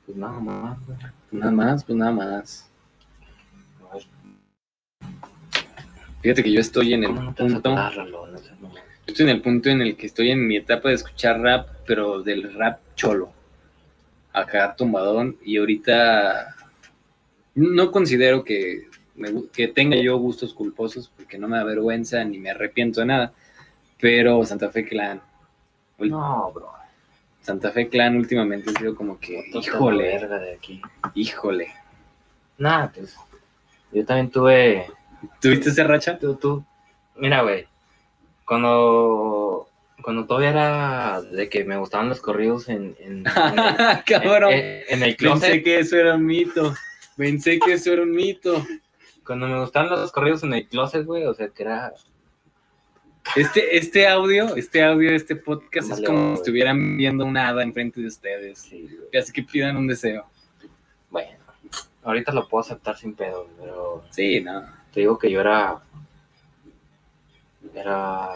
[SPEAKER 2] pues nada más, güey.
[SPEAKER 1] Nada más, pues nada más. Fíjate que yo estoy en el
[SPEAKER 2] ¿Cómo no
[SPEAKER 1] punto?
[SPEAKER 2] No seas mamón.
[SPEAKER 1] Yo estoy en el punto en el que estoy en mi etapa de escuchar rap, pero del rap cholo. Acá tumbadón y ahorita no considero que, me que tenga yo gustos culposos porque no me da vergüenza ni me arrepiento de nada, pero Santa Fe Clan,
[SPEAKER 2] No, bro.
[SPEAKER 1] Santa Fe Clan últimamente ha sido como que, híjole,
[SPEAKER 2] verga de aquí.
[SPEAKER 1] híjole.
[SPEAKER 2] Nada, pues. Yo también tuve.
[SPEAKER 1] ¿Tuviste esa racha?
[SPEAKER 2] Tú, tú. Mira, güey. Cuando. Cuando todavía era de que me gustaban los corridos en. en, (laughs) en el, (laughs)
[SPEAKER 1] Cabrón.
[SPEAKER 2] en- en el
[SPEAKER 1] Pensé
[SPEAKER 2] closet.
[SPEAKER 1] que eso era un mito. Pensé que eso era un mito.
[SPEAKER 2] Cuando me gustaban los corridos en el closet, güey. O sea, que era.
[SPEAKER 1] Este, este audio, este audio, este podcast es como si estuvieran viendo un hada enfrente de ustedes.
[SPEAKER 2] Sí.
[SPEAKER 1] Así que pidan un deseo.
[SPEAKER 2] Bueno. Ahorita lo puedo aceptar sin pedo, pero.
[SPEAKER 1] Sí, no.
[SPEAKER 2] Te digo que yo era. Era.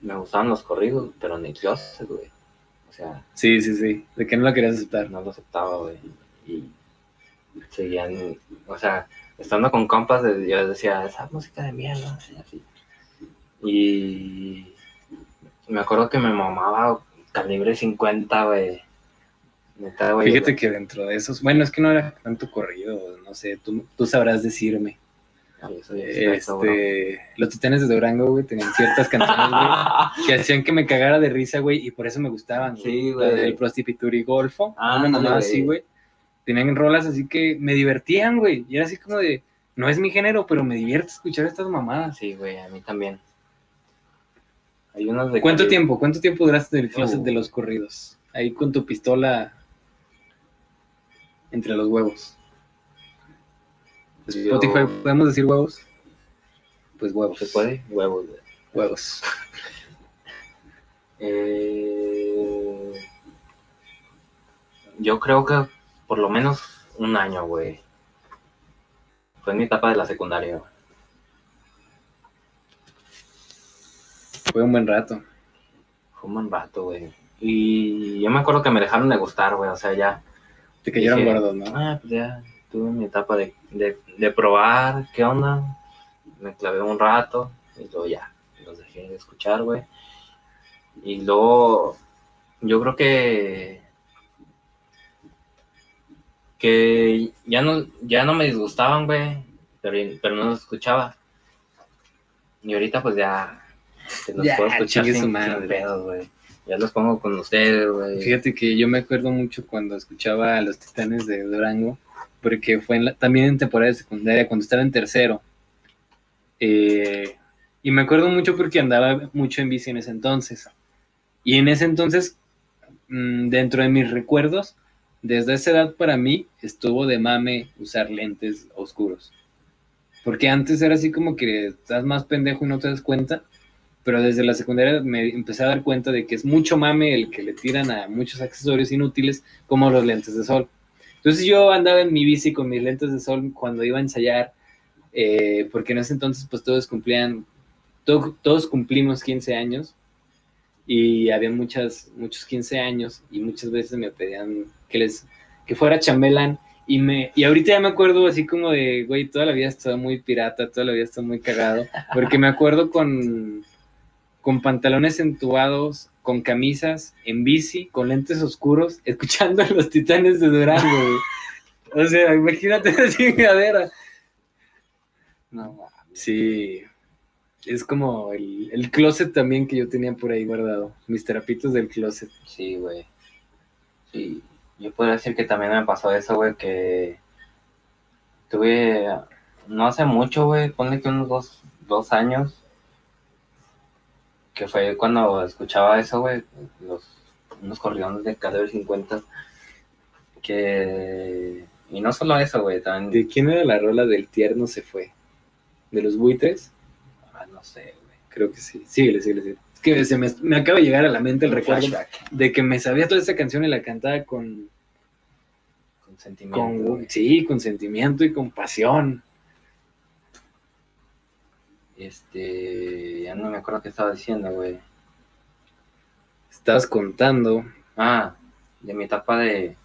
[SPEAKER 2] Me gustaban los corridos, pero en el closet, güey. O sea.
[SPEAKER 1] Sí, sí, sí. De que no lo querías aceptar.
[SPEAKER 2] no lo aceptaba, güey. Y seguían, o sea, estando con compas, yo decía, esa música de mierda, y así. Y me acuerdo que me mamaba calibre 50, güey. Neta, güey.
[SPEAKER 1] Fíjate que dentro de esos, bueno, es que no era tanto corrido, no sé, tú, tú sabrás decirme. Este, los titanes de Durango, güey, tenían ciertas canciones, güey, que hacían que me cagara de risa, güey, y por eso me gustaban. güey.
[SPEAKER 2] Sí,
[SPEAKER 1] La
[SPEAKER 2] güey.
[SPEAKER 1] del prostituri golfo,
[SPEAKER 2] Ah,
[SPEAKER 1] una
[SPEAKER 2] ándale,
[SPEAKER 1] así,
[SPEAKER 2] güey.
[SPEAKER 1] Tenían rolas así que me divertían, güey. Y era así como de, no es mi género, pero me divierte escuchar estas mamadas.
[SPEAKER 2] Sí, güey, a mí también. Hay unos de
[SPEAKER 1] ¿Cuánto
[SPEAKER 2] calibre-
[SPEAKER 1] tiempo? ¿Cuánto tiempo duraste en el closet
[SPEAKER 2] Uh.
[SPEAKER 1] de los corridos? Ahí con tu pistola entre los huevos. Spotify, ¿podemos decir huevos? Pues huevos.
[SPEAKER 2] ¿Se puede? Huevos, güey.
[SPEAKER 1] Huevos. (laughs)
[SPEAKER 2] Eh, yo creo que por lo menos un año, güey. Fue en mi etapa de la secundaria. güey.
[SPEAKER 1] Fue un buen rato.
[SPEAKER 2] Fue un buen rato, güey. Y yo me acuerdo que me dejaron de gustar, güey. O sea, ya.
[SPEAKER 1] Te cayeron gordos, ¿no?
[SPEAKER 2] Ah, pues ya tuve mi etapa de, de, de probar qué onda. Me clavé un rato y luego ya los dejé de escuchar, güey. Y luego yo creo que que ya no ya no me disgustaban, güey, pero, pero no los escuchaba. Y ahorita pues ya los
[SPEAKER 1] Ya,
[SPEAKER 2] puedo escuchar sin, pedos, güey. Ya los pongo con ustedes, güey.
[SPEAKER 1] Fíjate que yo me acuerdo mucho cuando escuchaba a los Titanes de Durango, porque fue en la- también en temporada de secundaria, cuando estaba en tercero. Eh, y me acuerdo mucho porque andaba mucho en bici en ese entonces. Y en ese entonces, mm, dentro de mis recuerdos, desde esa edad para mí estuvo de mame usar lentes oscuros. Porque antes era así como que estás más pendejo y no te das cuenta pero desde la secundaria me empecé a dar cuenta de que es mucho mame el que le tiran a muchos accesorios inútiles como los lentes de sol. Entonces yo andaba en mi bici con mis lentes de sol cuando iba a ensayar, eh, porque en ese entonces pues todos cumplían, to- todos cumplimos 15 años y había muchas, muchos 15 años y muchas veces me pedían que les, que fuera chambelán y me, y ahorita ya me acuerdo así como de, güey, toda la vida muy pirata, toda la vida muy cagado, porque me acuerdo con, con pantalones entubados, con camisas, en bici, con lentes oscuros, (laughs) escuchando a los titanes de Durango. O sea, imagínate esa chingadera.
[SPEAKER 2] No.
[SPEAKER 1] Sí. Es como el, el closet también que yo tenía por ahí guardado. Mis terapitos del closet.
[SPEAKER 2] Sí, güey. Sí, yo podría decir que también me pasó eso, güey, que tuve, no hace mucho, güey, ponle que unos dos, dos años, que fue cuando escuchaba eso, güey, los, unos corridones de calibre 50, que, y no solo eso, güey, también,
[SPEAKER 1] ¿De quién era la rola del tierno se fue? ¿De los buitres?
[SPEAKER 2] ah, no sé, güey.
[SPEAKER 1] Creo que sí. Síguele, síguele, síguele. Es que se me, me acaba de llegar a la mente el recuerdo
[SPEAKER 2] Flashback,
[SPEAKER 1] de que me sabía toda esa canción y la cantaba con,
[SPEAKER 2] con sentimiento,
[SPEAKER 1] con sí, con sentimiento y con pasión.
[SPEAKER 2] Este, ya no me acuerdo qué estaba diciendo, güey.
[SPEAKER 1] Estabas contando.
[SPEAKER 2] Ah, de mi etapa de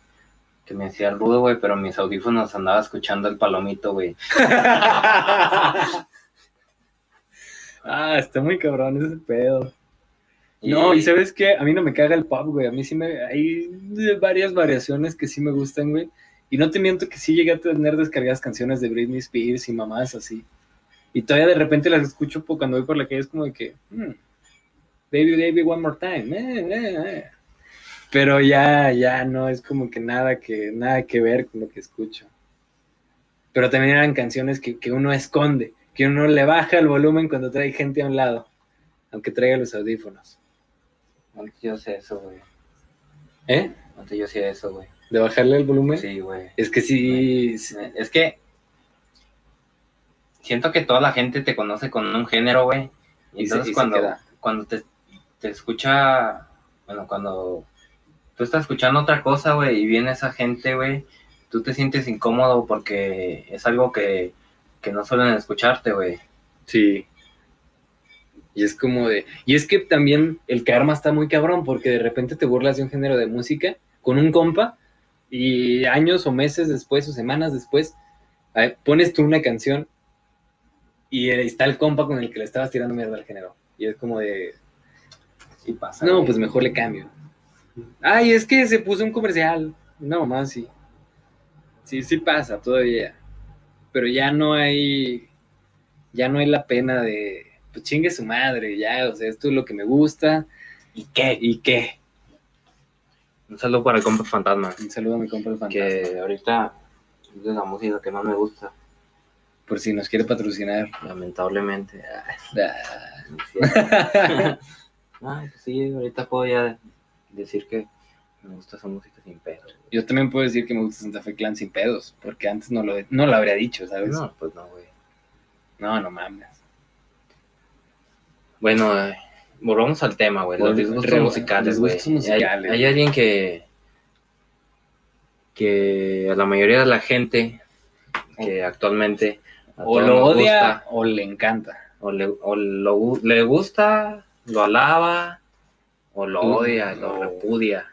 [SPEAKER 2] que me hacía el rudo, güey, pero mis audífonos andaba escuchando el palomito, güey. (laughs)
[SPEAKER 1] ah, está muy cabrón ese pedo. No, y sabes qué, a mí no me caga el pop, güey. A mí sí me. Hay varias variaciones que sí me gustan, güey. Y no te miento que sí llegué a tener descargadas canciones de Britney Spears y mamás así. Y todavía de repente las escucho cuando voy por la calle, es como de que. hmm, baby, baby, one more time. eh, eh, eh. Pero ya, ya no es como que nada que, nada que ver con lo que escucho. Pero también eran canciones que, que uno esconde, que uno le baja el volumen cuando trae gente a un lado, aunque traiga los audífonos.
[SPEAKER 2] Antes yo sé eso, güey.
[SPEAKER 1] ¿Eh?
[SPEAKER 2] Antes yo hacía eso, güey.
[SPEAKER 1] ¿De bajarle el volumen?
[SPEAKER 2] Sí, güey.
[SPEAKER 1] Es que sí, sí,
[SPEAKER 2] Es que siento que toda la gente te conoce con un género, güey. Y
[SPEAKER 1] Y se-
[SPEAKER 2] entonces
[SPEAKER 1] y
[SPEAKER 2] cuando, cuando te, te escucha, bueno, cuando tú estás escuchando otra cosa, güey, y viene esa gente, güey, tú te sientes incómodo porque es algo que, que no suelen escucharte, güey.
[SPEAKER 1] sí. Y es como de... Y es que también el karma está muy cabrón porque de repente te burlas de un género de música con un compa y años o meses después o semanas después eh, pones tú una canción y está el compa con el que le estabas tirando mierda al género. Y es como de...
[SPEAKER 2] Sí pasa.
[SPEAKER 1] No, pues mejor le cambio. Ay, es que se puso un comercial. No, más sí. Sí, sí pasa todavía. Pero ya no hay. Ya no hay la pena de. Pues chingue su madre, ya. O sea, esto es lo que me gusta.
[SPEAKER 2] ¿Y qué?
[SPEAKER 1] ¿Y qué?
[SPEAKER 2] Un saludo para el compa fantasma.
[SPEAKER 1] Un saludo a mi compa el fantasma.
[SPEAKER 2] Que ahorita es de la música que más me gusta,
[SPEAKER 1] Por si nos quiere patrocinar.
[SPEAKER 2] lamentablemente.
[SPEAKER 1] Ah,
[SPEAKER 2] No. Ah, pues sí, ahorita puedo ya decir que me gusta esa música sin pedo. güey.
[SPEAKER 1] Yo también puedo decir que me gusta Santa Fe Clan sin pedos. Porque antes no lo, no lo habría dicho, ¿sabes? No,
[SPEAKER 2] No, pues no, güey.
[SPEAKER 1] no, mames.
[SPEAKER 2] Bueno, eh, volvamos al tema, güey. Los disgustos musicales, güey. Hay-. Hay, alguien que. que a la mayoría de la gente que actualmente.
[SPEAKER 1] O lo odia
[SPEAKER 2] gusta,
[SPEAKER 1] o le encanta.
[SPEAKER 2] o le, o lo le gusta, lo alaba, o lo odia, lo repudia.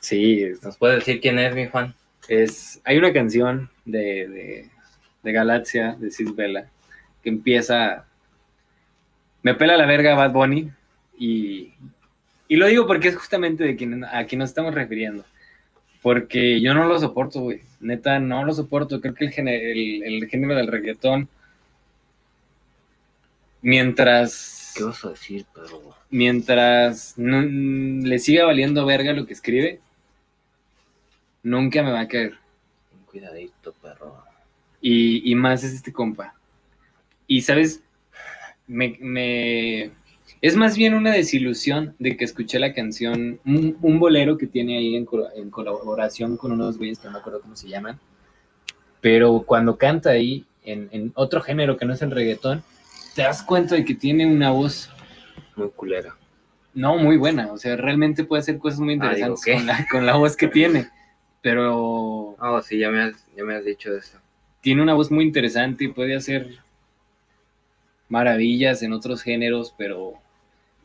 [SPEAKER 1] Sí, es-
[SPEAKER 2] ¿Nos puede decir quién es, mi Juan?
[SPEAKER 1] es, hay una canción de, de, de Galaxia, de Sid Vela, que empieza, me pela la verga Bad Bunny, y, y lo digo porque es justamente de quien, a quien nos estamos refiriendo, porque yo no lo soporto, güey, neta, no lo soporto, creo que el, género- el, el género del reggaetón, mientras,
[SPEAKER 2] ¿Qué vas a decir, pero
[SPEAKER 1] mientras no- le siga valiendo verga lo que escribe, nunca me va a caer.
[SPEAKER 2] Cuidadito, perro.
[SPEAKER 1] Y, y más es este compa. Y sabes, me, me- es más bien una desilusión de que escuché la canción, un, un bolero que tiene ahí en, colaboración con unos güeyes que no me acuerdo cómo se llaman. Pero cuando canta ahí, en, en otro género que no es el reggaetón, te das cuenta de que tiene una voz
[SPEAKER 2] Muy culera.
[SPEAKER 1] no muy buena. O sea, realmente puede hacer cosas muy
[SPEAKER 2] Ah, digo,
[SPEAKER 1] interesantes con, la, con la voz que (laughs) tiene. Pero
[SPEAKER 2] Oh, sí, ya me has, ya me has dicho eso.
[SPEAKER 1] tiene una voz muy interesante y puede hacer maravillas en otros géneros, pero,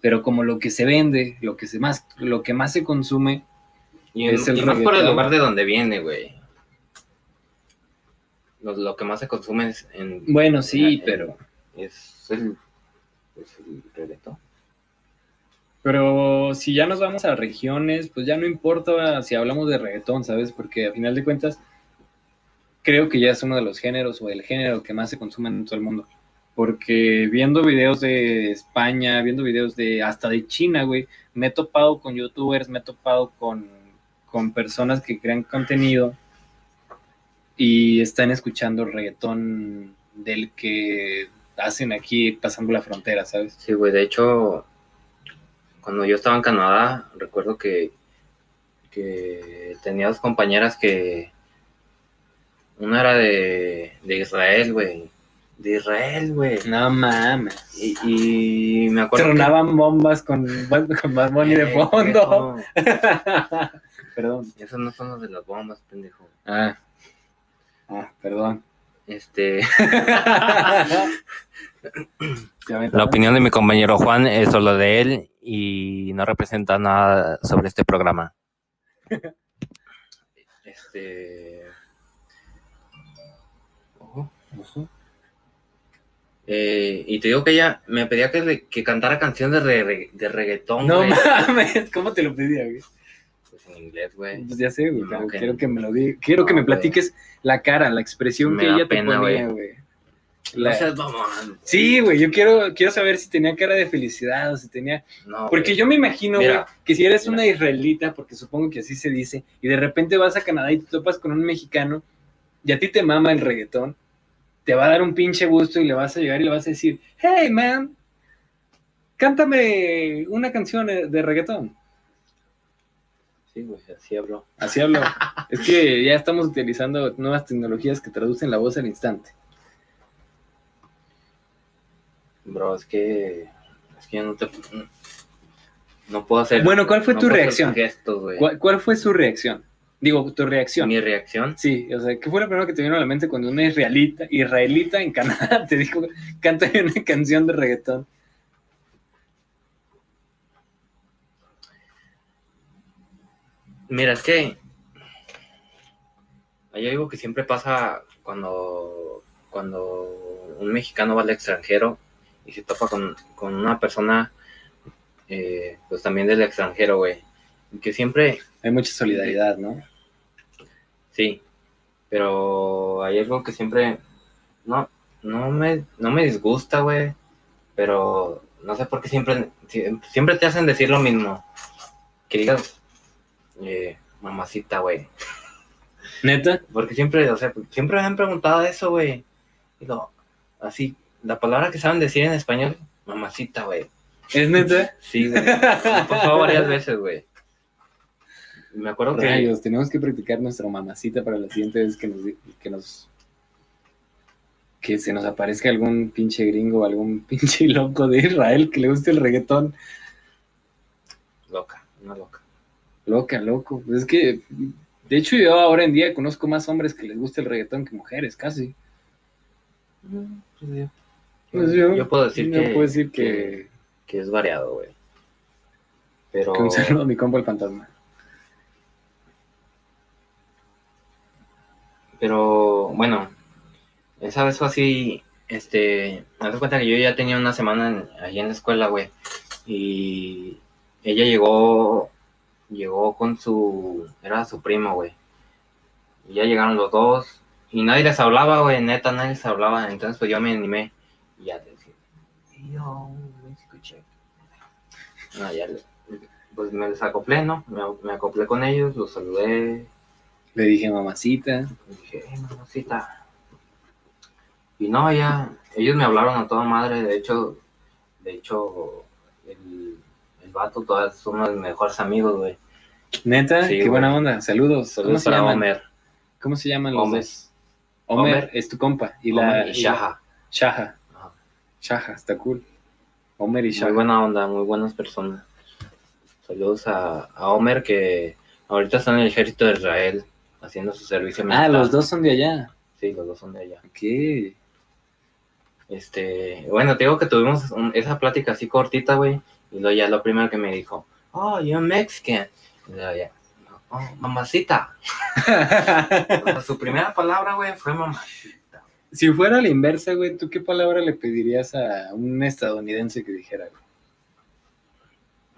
[SPEAKER 1] pero como lo que se vende, lo que se más, lo que más se consume,
[SPEAKER 2] Y,
[SPEAKER 1] Es el
[SPEAKER 2] y más por el lugar de donde viene, güey. Lo, lo que más se consume es en...
[SPEAKER 1] bueno, sí,
[SPEAKER 2] en-
[SPEAKER 1] pero,
[SPEAKER 2] Es el... Es el reggaetón.
[SPEAKER 1] pero si ya nos vamos a regiones, pues ya no importa si hablamos de reggaetón, ¿sabes? Porque a final de cuentas, creo que ya es uno de los géneros o el género que más se consume en todo el mundo. Porque viendo videos de España, viendo videos de hasta de China, güey, me he topado con youtubers, me he topado con, con personas que crean contenido y están escuchando reggaetón del que hacen aquí pasando la frontera, ¿sabes?
[SPEAKER 2] Sí, güey, de hecho, cuando yo estaba en Canadá, recuerdo que, que tenía dos compañeras que... Una era de, de Israel, güey. De Israel, güey.
[SPEAKER 1] No mames.
[SPEAKER 2] Y, y me acuerdo que-
[SPEAKER 1] Tronaban bombas con, con Bad Bunny de
[SPEAKER 2] Eh,
[SPEAKER 1] fondo.
[SPEAKER 2] pendejo. (laughs)
[SPEAKER 1] perdón.
[SPEAKER 2] Esos no son los de las bombas, pendejo.
[SPEAKER 1] Ah. Ah, perdón.
[SPEAKER 2] Este... (laughs) La opinión de mi compañero Juan es solo de él y no representa nada sobre este programa. Este. Ojo, ojo. Eh, y te digo que ella me pedía que, re- que cantara canciones de, re- de reggaetón,
[SPEAKER 1] No
[SPEAKER 2] güey.
[SPEAKER 1] mames, ¿cómo te lo pedía, güey?
[SPEAKER 2] Pues en inglés, güey.
[SPEAKER 1] Pues ya sé, güey,
[SPEAKER 2] No,
[SPEAKER 1] pero
[SPEAKER 2] que-
[SPEAKER 1] quiero que me lo digas. Quiero que me platiques la cara, la expresión
[SPEAKER 2] Me
[SPEAKER 1] que ella
[SPEAKER 2] pena,
[SPEAKER 1] te ponía, güey. La-
[SPEAKER 2] No seas mamón.
[SPEAKER 1] Sí, güey, yo quiero, quiero saber si tenía cara de felicidad o si tenía...
[SPEAKER 2] No,
[SPEAKER 1] Porque
[SPEAKER 2] güey.
[SPEAKER 1] yo me imagino, güey, que si eres
[SPEAKER 2] mira.
[SPEAKER 1] una israelita, porque supongo que así se dice, y de repente vas a Canadá y te topas con un mexicano, y a ti te mama el reggaetón, te va a dar un pinche gusto y le vas a llegar y le vas a decir, hey, man, cántame una canción de reggaetón.
[SPEAKER 2] Sí, güey, así hablo.
[SPEAKER 1] Así hablo. (laughs) es que ya estamos utilizando nuevas tecnologías que traducen la voz al instante.
[SPEAKER 2] Bro, es que. Es que yo no te. No puedo hacer.
[SPEAKER 1] Bueno, ¿cuál fue
[SPEAKER 2] no
[SPEAKER 1] tu reacción?
[SPEAKER 2] Gestos, güey.
[SPEAKER 1] ¿Cuál, cuál fue su reacción? Digo, tu reacción.
[SPEAKER 2] Mi reacción.
[SPEAKER 1] Sí, o sea, ¿qué fue lo primero que te vino a la mente cuando una israelita, israelita en Canadá (laughs) te dijo, cántame una canción de reggaetón?
[SPEAKER 2] Mira, es que hay algo que siempre pasa cuando, cuando un mexicano va al extranjero y se topa con, con una persona, eh, pues también del extranjero, güey. Que siempre,
[SPEAKER 1] Hay mucha solidaridad, ¿no?
[SPEAKER 2] sí, pero hay algo que siempre, no, no me, no me disgusta, güey, pero no sé por qué siempre, sie- siempre te hacen decir lo mismo. Que digas, eh, mamacita, güey.
[SPEAKER 1] ¿Neta?
[SPEAKER 2] Porque siempre, o sea, siempre me han preguntado eso, güey. Así, la palabra que saben decir en español, mamacita, güey.
[SPEAKER 1] ¿Es neta?
[SPEAKER 2] Sí, güey. Me pasado varias veces, güey. Me acuerdo que.
[SPEAKER 1] Rayos, tenemos que practicar nuestra mamacita para la siguiente vez que nos... Que nos... que se nos aparezca algún pinche gringo o algún (laughs) pinche loco de Israel que le guste el reggaetón.
[SPEAKER 2] Loca, una loca.
[SPEAKER 1] Loca, loco. Pues es que, de hecho, yo ahora en día conozco más hombres que les gusta el reggaetón que mujeres, casi. Pues yo,
[SPEAKER 2] Yo puedo decir
[SPEAKER 1] yo
[SPEAKER 2] que,
[SPEAKER 1] puedo decir
[SPEAKER 2] que,
[SPEAKER 1] que,
[SPEAKER 2] que es variado, güey. Pero
[SPEAKER 1] que un saludo a mi compa el fantasma.
[SPEAKER 2] Pero bueno, esa vez fue así, este, me das cuenta que yo ya tenía una semana en- allí en la escuela, güey, y ella llegó, llegó con su, era su primo, güey, y ya llegaron los dos, y nadie les hablaba, güey, neta, nadie les hablaba, entonces pues yo me animé, y ya te decía, yo, me escuché, pues me les acoplé, ¿no? Me, me acoplé con ellos, los saludé,
[SPEAKER 1] Le dije mamacita.
[SPEAKER 2] y dije, eh, mamacita. Y no, ya, ellos me hablaron a toda madre, de hecho, de hecho, el, el vato todavía es uno de mis mejores amigos, güey.
[SPEAKER 1] Neta,
[SPEAKER 2] Sí,
[SPEAKER 1] qué
[SPEAKER 2] güey.
[SPEAKER 1] buena onda. Saludos. ¿Cómo
[SPEAKER 2] Saludos
[SPEAKER 1] se
[SPEAKER 2] para
[SPEAKER 1] llaman?
[SPEAKER 2] Homer.
[SPEAKER 1] ¿Cómo se llaman los
[SPEAKER 2] Homer.
[SPEAKER 1] dos? Homer,
[SPEAKER 2] Homer.
[SPEAKER 1] es tu compa. Y
[SPEAKER 2] Homer
[SPEAKER 1] la
[SPEAKER 2] y Shaha.
[SPEAKER 1] Shaha.
[SPEAKER 2] Ajá.
[SPEAKER 1] Shaha, está cool. Homer y Shaha.
[SPEAKER 2] Muy buena onda, muy buenas personas. Saludos a, a Homer, que ahorita está en el ejército de Israel, haciendo su servicio
[SPEAKER 1] Ah,
[SPEAKER 2] militar.
[SPEAKER 1] los dos son de allá.
[SPEAKER 2] Sí, los dos son de allá.
[SPEAKER 1] Ok.
[SPEAKER 2] Este, bueno, te digo que tuvimos un- esa plática así cortita, güey. Y luego ya lo primero que me dijo, oh, you're Mexican. Y luego ya, oh, mamacita. (laughs) Su primera palabra, güey, fue mamacita.
[SPEAKER 1] si fuera la inversa, güey, ¿tú qué palabra le pedirías a un estadounidense que dijera? güey?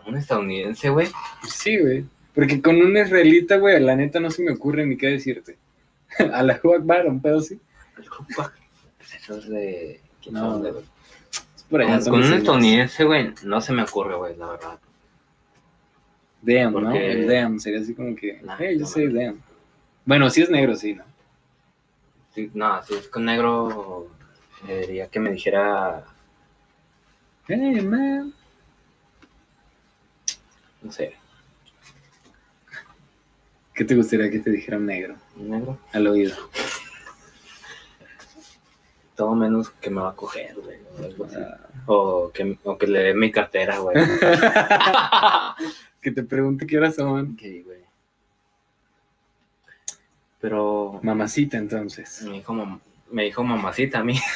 [SPEAKER 2] Un estadounidense, güey.
[SPEAKER 1] Sí, güey. Porque con un israelita, güey, la neta no se me ocurre ni qué decirte. (laughs) a la Akbar, un pedo así.
[SPEAKER 2] Eso es de... ¿quién
[SPEAKER 1] No,
[SPEAKER 2] sabe dónde, güey?
[SPEAKER 1] Es por allá.
[SPEAKER 2] Con, un estadounidense, güey, no se me ocurre, güey, la verdad.
[SPEAKER 1] Damn, ¿no? El damn sería así como que,
[SPEAKER 2] Nah,
[SPEAKER 1] hey, yo
[SPEAKER 2] no
[SPEAKER 1] soy
[SPEAKER 2] mames.
[SPEAKER 1] damn. Bueno, si es negro, sí, ¿no?
[SPEAKER 2] Sí, no, si es con negro, le diría que me dijera,
[SPEAKER 1] Hey, man.
[SPEAKER 2] no sé,
[SPEAKER 1] ¿Qué te gustaría que te dijera un negro
[SPEAKER 2] negro.
[SPEAKER 1] al oído?
[SPEAKER 2] Todo menos que me va a coger, güey. o.
[SPEAKER 1] Ah.
[SPEAKER 2] O que, o que le dé mi cartera, güey. (laughs)
[SPEAKER 1] que te pregunte qué horas son.
[SPEAKER 2] Ok, güey. Pero
[SPEAKER 1] Mamacita, entonces.
[SPEAKER 2] me dijo, mam- me dijo mamacita a mí. (laughs)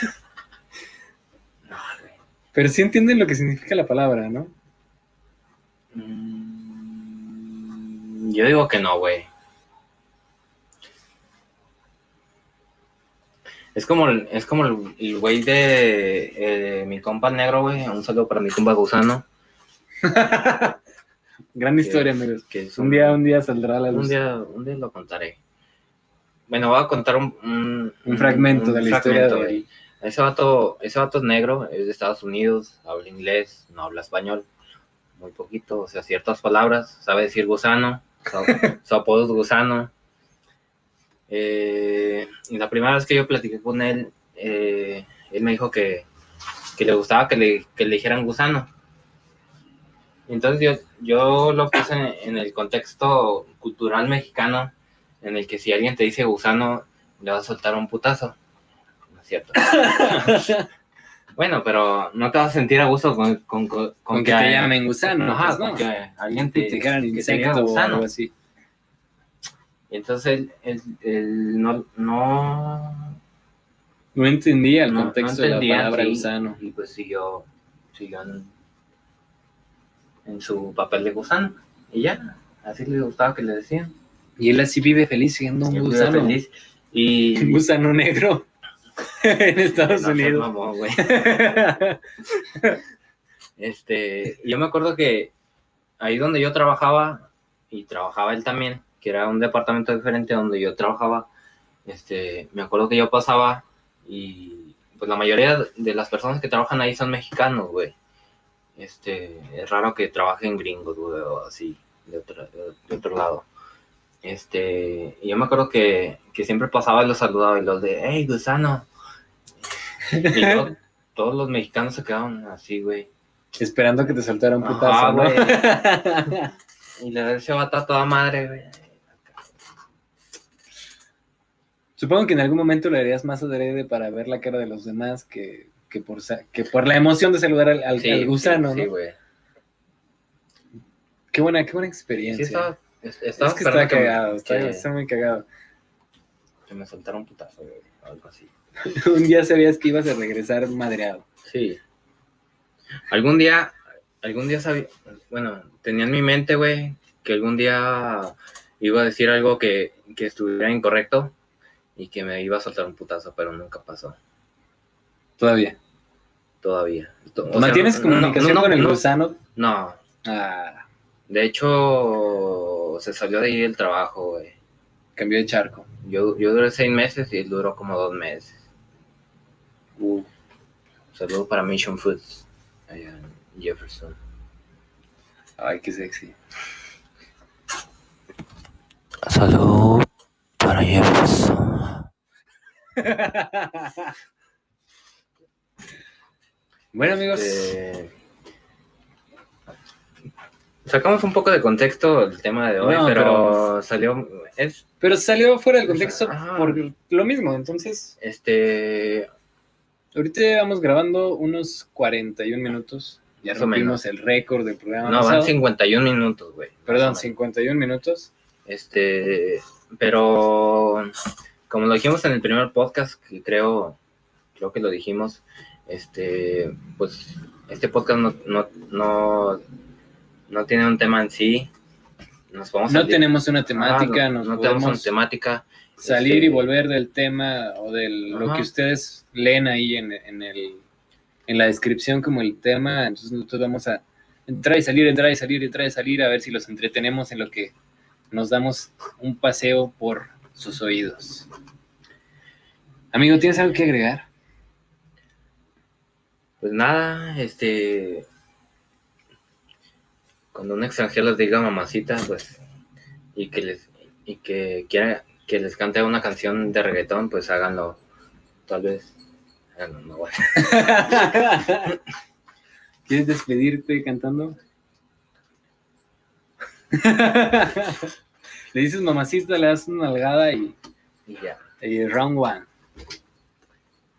[SPEAKER 2] No, güey.
[SPEAKER 1] Pero sí entienden lo que significa la palabra, ¿no?
[SPEAKER 2] Mm, Yo digo que no, güey. Es como el, es como el, güey de eh, mi compa negro, güey. Un saludo para mi compa gusano. (laughs)
[SPEAKER 1] Gran
[SPEAKER 2] que-
[SPEAKER 1] historia, amigos.
[SPEAKER 2] Que
[SPEAKER 1] Un día, un día saldrá a la luz.
[SPEAKER 2] un día, un día lo contaré. Bueno, voy a contar un, un,
[SPEAKER 1] Un fragmento de la historia de.
[SPEAKER 2] Ese vato, ese vato es negro, es de Estados Unidos, habla inglés, no habla español, muy poquito, o sea, ciertas palabras, sabe decir gusano, su, su apodo es gusano. Eh, y la primera vez que yo platiqué con él, eh, él me dijo que, que le gustaba que le, que le dijeran gusano. Entonces yo, yo lo puse en, en el contexto cultural mexicano, en el que si alguien te dice gusano, le vas a soltar un putazo. No es cierto. (laughs) bueno, pero no te vas a sentir a gusto con, con, con,
[SPEAKER 1] Con que te llamen gusano.
[SPEAKER 2] Ajá,
[SPEAKER 1] pues, ¿no?
[SPEAKER 2] que alguien te,
[SPEAKER 1] te
[SPEAKER 2] te
[SPEAKER 1] insecto o
[SPEAKER 2] gusano.
[SPEAKER 1] algo así.
[SPEAKER 2] Entonces él, él- no, no,
[SPEAKER 1] No entendía el
[SPEAKER 2] no- no
[SPEAKER 1] contexto
[SPEAKER 2] entendía,
[SPEAKER 1] de la palabra
[SPEAKER 2] sí,
[SPEAKER 1] gusano.
[SPEAKER 2] Y pues siguió, siguió en, en su papel de gusano. Y ya, así le gustaba que le decían.
[SPEAKER 1] Y él así vive feliz siendo un
[SPEAKER 2] él
[SPEAKER 1] gusano.
[SPEAKER 2] feliz. Y (laughs)
[SPEAKER 1] Un gusano negro. (laughs) en Estados Unidos. (laughs)
[SPEAKER 2] Este, yo me acuerdo que ahí donde yo trabajaba, y trabajaba él también, que era un departamento diferente donde yo trabajaba, este, me acuerdo que yo pasaba y pues la mayoría de las personas que trabajan ahí son mexicanos, güey. Este, es raro que trabajen gringos, güey, o así, de otro, de otro lado. Este, y yo me acuerdo que, que siempre pasaba y los saludaba y los de, hey, gusano. Y luego (laughs) todos los mexicanos se quedaban así, güey.
[SPEAKER 1] Esperando que te
[SPEAKER 2] Ajá,
[SPEAKER 1] putazo, ¿no?
[SPEAKER 2] güey. (laughs) Y le ese vato a toda madre, güey.
[SPEAKER 1] Supongo que en algún momento lo harías más adrede para ver la cara de los demás que, que, por, sa- que por la emoción de saludar al, al-
[SPEAKER 2] Sí,
[SPEAKER 1] al gusano,
[SPEAKER 2] sí, sí,
[SPEAKER 1] ¿no?
[SPEAKER 2] güey.
[SPEAKER 1] Qué buena, qué buena
[SPEAKER 2] Sí,
[SPEAKER 1] experiencia.
[SPEAKER 2] estaba, es- estaba
[SPEAKER 1] que está cagado, está,
[SPEAKER 2] que-
[SPEAKER 1] está muy cagado.
[SPEAKER 2] que me soltara un putazo, güey, o algo así. (laughs)
[SPEAKER 1] Un día sabías que ibas a regresar madreado.
[SPEAKER 2] Sí. Algún día, algún día sabía, bueno, tenía en mi mente, güey, que algún día iba a decir algo que, que estuviera incorrecto y que me iba a soltar un putazo, pero nunca pasó,
[SPEAKER 1] Todavía.
[SPEAKER 2] todavía. O sea,
[SPEAKER 1] ¿Mantienes
[SPEAKER 2] no- no-
[SPEAKER 1] comunicación
[SPEAKER 2] no-
[SPEAKER 1] con el
[SPEAKER 2] no-
[SPEAKER 1] gusano?
[SPEAKER 2] No,
[SPEAKER 1] Ah,
[SPEAKER 2] de hecho, se salió de ahí el trabajo, güey.
[SPEAKER 1] cambió de charco.
[SPEAKER 2] Yo, yo duré seis meses y él duró como dos meses.
[SPEAKER 1] Uh,
[SPEAKER 2] Saludo para Mission Foods, allá en Jefferson.
[SPEAKER 1] ay, qué sexy.
[SPEAKER 2] Salud para Jefferson. (laughs)
[SPEAKER 1] bueno, amigos.
[SPEAKER 2] Este, Sacamos un poco de contexto el tema de hoy,
[SPEAKER 1] No,
[SPEAKER 2] pero, salió. Es
[SPEAKER 1] Pero salió fuera del contexto
[SPEAKER 2] Ajá.
[SPEAKER 1] por lo mismo. Entonces,
[SPEAKER 2] este.
[SPEAKER 1] ahorita vamos grabando unos 41 minutos. Ya rompimos el récord del programa.
[SPEAKER 2] No,
[SPEAKER 1] pasado.
[SPEAKER 2] van 51 minutos, güey.
[SPEAKER 1] Perdón,
[SPEAKER 2] Más o menos.
[SPEAKER 1] 51 minutos.
[SPEAKER 2] Este. Pero. Como lo dijimos en el primer podcast, que creo. Creo que lo dijimos. Este. Pues. Este podcast no. No, no, no tiene un tema en sí. Nos vamos a
[SPEAKER 1] No tenemos una temática,
[SPEAKER 2] Ah, no,
[SPEAKER 1] nos
[SPEAKER 2] no tenemos una temática.
[SPEAKER 1] salir
[SPEAKER 2] este,
[SPEAKER 1] y volver del tema o de lo que ustedes leen ahí en, en el, en la descripción como el tema. Entonces nosotros vamos a entrar y salir, entrar y salir, entrar y salir, a ver si los entretenemos en lo que nos damos un paseo por sus oídos. Amigo, ¿tienes algo que agregar?
[SPEAKER 2] Pues nada, este. Cuando un extranjero les diga mamacita, pues. Y que les. Y que quiera que les cante una canción de reggaetón, pues háganlo. Tal vez. Háganlo, no. (laughs)
[SPEAKER 1] ¿Quieres despedirte cantando? (laughs) le dices mamacita, le das una nalgada y,
[SPEAKER 2] Y ya.
[SPEAKER 1] y round one.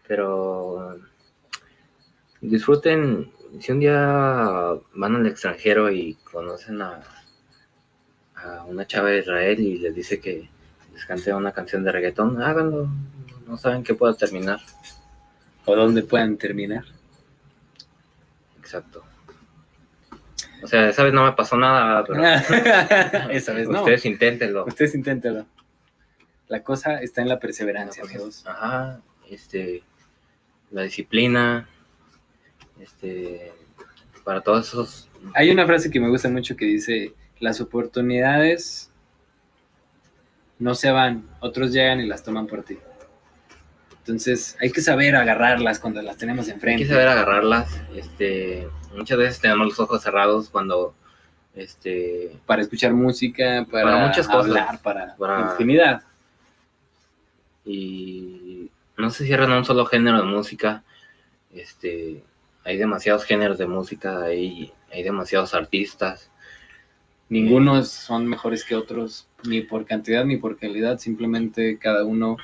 [SPEAKER 2] Pero. Disfruten. Si un día van al extranjero y conocen a. a una chava de Israel y les dice que les cante una canción de reggaetón, háganlo. No saben qué pueda terminar.
[SPEAKER 1] O donde puedan terminar.
[SPEAKER 2] Exacto. O sea, esa vez no me pasó nada, pero (laughs)
[SPEAKER 1] Esa vez no.
[SPEAKER 2] ustedes inténtenlo.
[SPEAKER 1] Ustedes inténtenlo. La cosa está en la perseverancia, amigos.
[SPEAKER 2] Ajá, este, la disciplina, este, para todos esos,
[SPEAKER 1] Hay una frase que me gusta mucho que dice, las oportunidades no se van, otros llegan y las toman por ti. Entonces, hay que saber agarrarlas cuando las tenemos
[SPEAKER 2] hay
[SPEAKER 1] enfrente.
[SPEAKER 2] que saber agarrarlas, este, muchas veces tenemos los ojos cerrados cuando, este,
[SPEAKER 1] Para escuchar música, para,
[SPEAKER 2] Para muchas cosas.
[SPEAKER 1] hablar, para,
[SPEAKER 2] Para-
[SPEAKER 1] infinidad.
[SPEAKER 2] y no se cierran a un solo género de música, este, hay demasiados géneros de música, hay, hay demasiados artistas,
[SPEAKER 1] Ninguno son mejores que otros, ni por cantidad ni por calidad. Simplemente cada uno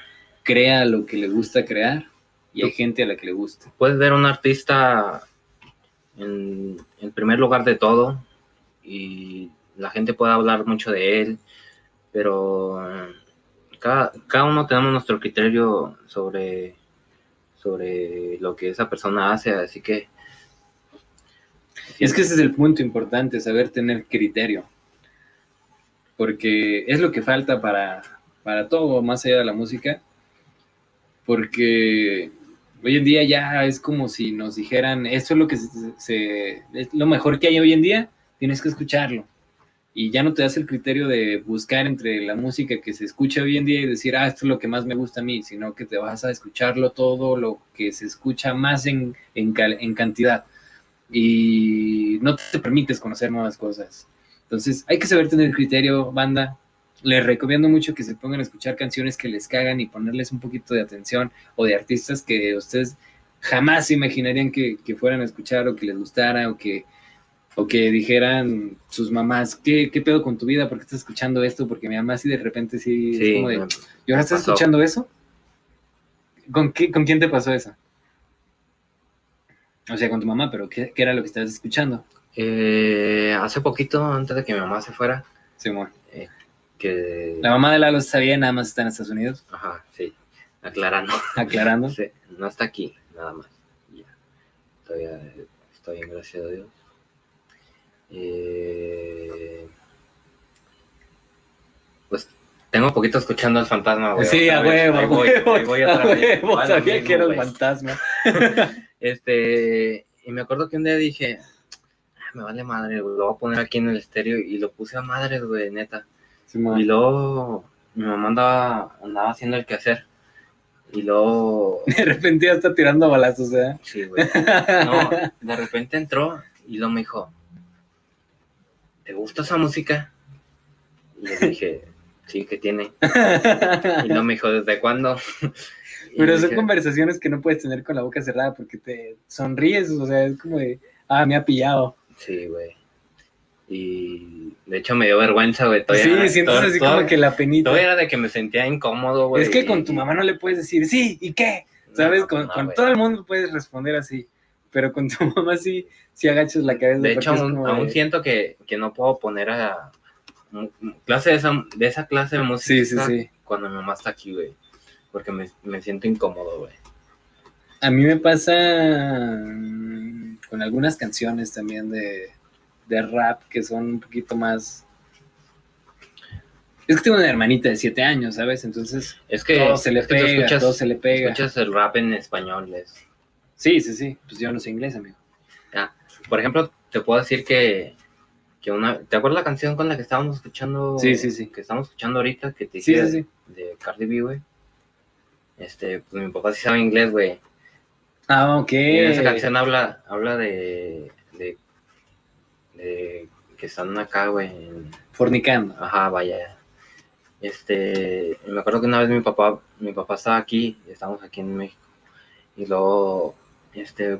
[SPEAKER 1] crea lo que le gusta crear y hay gente a la que le gusta.
[SPEAKER 2] puedes ver un artista en, en primer lugar de todo y la gente puede hablar mucho de él, pero eh, cada, cada uno tenemos nuestro criterio sobre, sobre lo que esa persona hace, así que...
[SPEAKER 1] Es que ese es el punto importante, saber tener criterio. Porque es lo que falta para, para todo, más allá de la música. Porque hoy en día ya es como si nos dijeran, esto es lo que es lo mejor que hay hoy en día, tienes que escucharlo. Y ya no te das el criterio de buscar entre la música que se escucha hoy en día y decir, ah, esto es lo que más me gusta a mí, sino que te vas a escuclarlo todo, lo que se escucha más en, en, en cantidad y no te permites conocer nuevas cosas. Entonces, hay que saber tener criterio, banda. Les recomiendo mucho que se pongan a escuchar canciones que les cagan y ponerles un poquito de atención o de artistas que ustedes jamás se imaginarían que, que fueran a escuchar o que les gustara o que, o que dijeran sus mamás, ¿qué, ¿qué pedo con tu vida? ¿Por qué estás escuchando esto? Porque mi mamá sí de repente sí, es
[SPEAKER 2] Sí,
[SPEAKER 1] como de,
[SPEAKER 2] me-
[SPEAKER 1] ¿y ahora estás
[SPEAKER 2] pasó.
[SPEAKER 1] escuchando eso? ¿Con, qué, ¿Con quién te pasó eso? O sea, con tu mamá, pero ¿qué, qué era lo que estabas escuchando?
[SPEAKER 2] Eh, hace poquito, antes de que mi mamá se fuera,
[SPEAKER 1] Simón.
[SPEAKER 2] Que...
[SPEAKER 1] La mamá de Lalo sabía, nada más está en Estados Unidos,
[SPEAKER 2] Ajá, sí, aclarando.
[SPEAKER 1] aclarando.
[SPEAKER 2] Sí, no está aquí, nada más. Ya. Todavía está bien, gracias a Dios. Eh, pues tengo poquito escuchando al fantasma, güey.
[SPEAKER 1] Sí, a huevo, a
[SPEAKER 2] voy,
[SPEAKER 1] huevo, a huevo, sabía
[SPEAKER 2] mismo,
[SPEAKER 1] que era el fantasma. (laughs)
[SPEAKER 2] Este, y me acuerdo que un día dije, "Ah, me vale madre, güey, lo voy a poner aquí en el estéreo y lo puse a madre, güey, neta. Y luego mi mamá andaba, andaba haciendo el quehacer. Y luego, (laughs)
[SPEAKER 1] De repente ya está tirando balazos, ¿eh?
[SPEAKER 2] sí, güey. No, de repente entró y luego me dijo, ¿te gusta esa música? Y le dije, sí, que tiene. Y luego me dijo, ¿desde cuándo? (laughs) Y
[SPEAKER 1] Pero son
[SPEAKER 2] dije,
[SPEAKER 1] conversaciones que no puedes tener con la boca cerrada porque te sonríes, o sea, es como de, ah, me ha pillado.
[SPEAKER 2] Sí, güey. Y de hecho me dio vergüenza, güey. todavía-
[SPEAKER 1] sí, sientes
[SPEAKER 2] todo-
[SPEAKER 1] así
[SPEAKER 2] todo-
[SPEAKER 1] como que la penita.
[SPEAKER 2] Todo era de que me sentía incómodo, güey.
[SPEAKER 1] es que con tu mamá no le puedes decir, sí, ¿y qué? ¿Sabes?
[SPEAKER 2] No,
[SPEAKER 1] con
[SPEAKER 2] no,
[SPEAKER 1] con
[SPEAKER 2] güey.
[SPEAKER 1] todo el mundo puedes responder así, pero con tu (laughs) mamá sí, sí agachas la cabeza.
[SPEAKER 2] De hecho, aún,
[SPEAKER 1] como
[SPEAKER 2] aún
[SPEAKER 1] de-
[SPEAKER 2] siento que, que no puedo poner a mu- mu- clase de esa, de esa clase de música
[SPEAKER 1] Sí, sí, sí.
[SPEAKER 2] cuando mi mamá está aquí, güey. Porque me, me siento incómodo, güey.
[SPEAKER 1] A mí me pasa mm, con algunas canciones también de, de rap que son un poquito más... Es que tengo una hermanita de siete años, ¿sabes? Entonces
[SPEAKER 2] Es que,
[SPEAKER 1] todo se le
[SPEAKER 2] es que
[SPEAKER 1] pega,
[SPEAKER 2] escuchas,
[SPEAKER 1] todo se le pega.
[SPEAKER 2] escuchas el rap en español. es-
[SPEAKER 1] Sí, sí, sí. Pues yo no sé inglés, amigo.
[SPEAKER 2] Por ejemplo, te puedo decir que, que una... ¿Te acuerdas la canción con la que estábamos escuchando?
[SPEAKER 1] Sí, sí, sí.
[SPEAKER 2] Que estamos escuchando ahorita, que te
[SPEAKER 1] Sí,
[SPEAKER 2] dije
[SPEAKER 1] sí, sí.
[SPEAKER 2] de, de Cardi B, güey. Este, pues mi papá sí sabe inglés, güey.
[SPEAKER 1] Ah, ok.
[SPEAKER 2] Y en esa canción habla, habla de, que están acá, güey.
[SPEAKER 1] Fornicando.
[SPEAKER 2] Ajá, vaya. Este, me acuerdo que una vez mi papá, mi papá estaba aquí, y estábamos aquí en México. Y luego, este,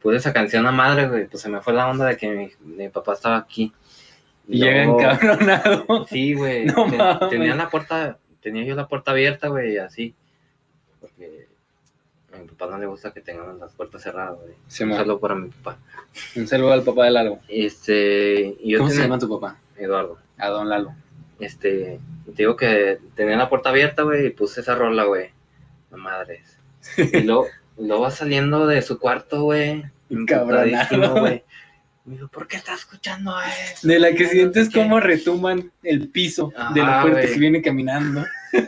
[SPEAKER 2] puse esa canción a madre, güey. Pues se me fue la onda de que mi, mi papá estaba aquí.
[SPEAKER 1] Y llega
[SPEAKER 2] luego-
[SPEAKER 1] encabronado.
[SPEAKER 2] Sí, güey. (laughs)
[SPEAKER 1] No
[SPEAKER 2] Ten- tenía la puerta, tenía yo la puerta abierta, güey, así. Porque a mi papá no le gusta que tengamos las puertas cerradas, güey.
[SPEAKER 1] Sí,
[SPEAKER 2] Un saludo para mi papá.
[SPEAKER 1] Un saludo al papá de Lalo.
[SPEAKER 2] Este, y yo
[SPEAKER 1] ¿Cómo se llama tu papá?
[SPEAKER 2] Eduardo.
[SPEAKER 1] A don Lalo.
[SPEAKER 2] Este, te digo que tenía la puerta abierta, güey, y puse esa rola, güey. No madres. Y (laughs) luego, luego va saliendo de su cuarto, güey.
[SPEAKER 1] Encabronado.
[SPEAKER 2] emputadísimo, güey. Me dijo, ¿por qué estás escuchando eso?
[SPEAKER 1] De la que
[SPEAKER 2] No sé
[SPEAKER 1] sientes
[SPEAKER 2] qué".
[SPEAKER 1] cómo retuman el piso de lo
[SPEAKER 2] Ajá,
[SPEAKER 1] fuerte
[SPEAKER 2] güey.
[SPEAKER 1] que viene caminando. (laughs)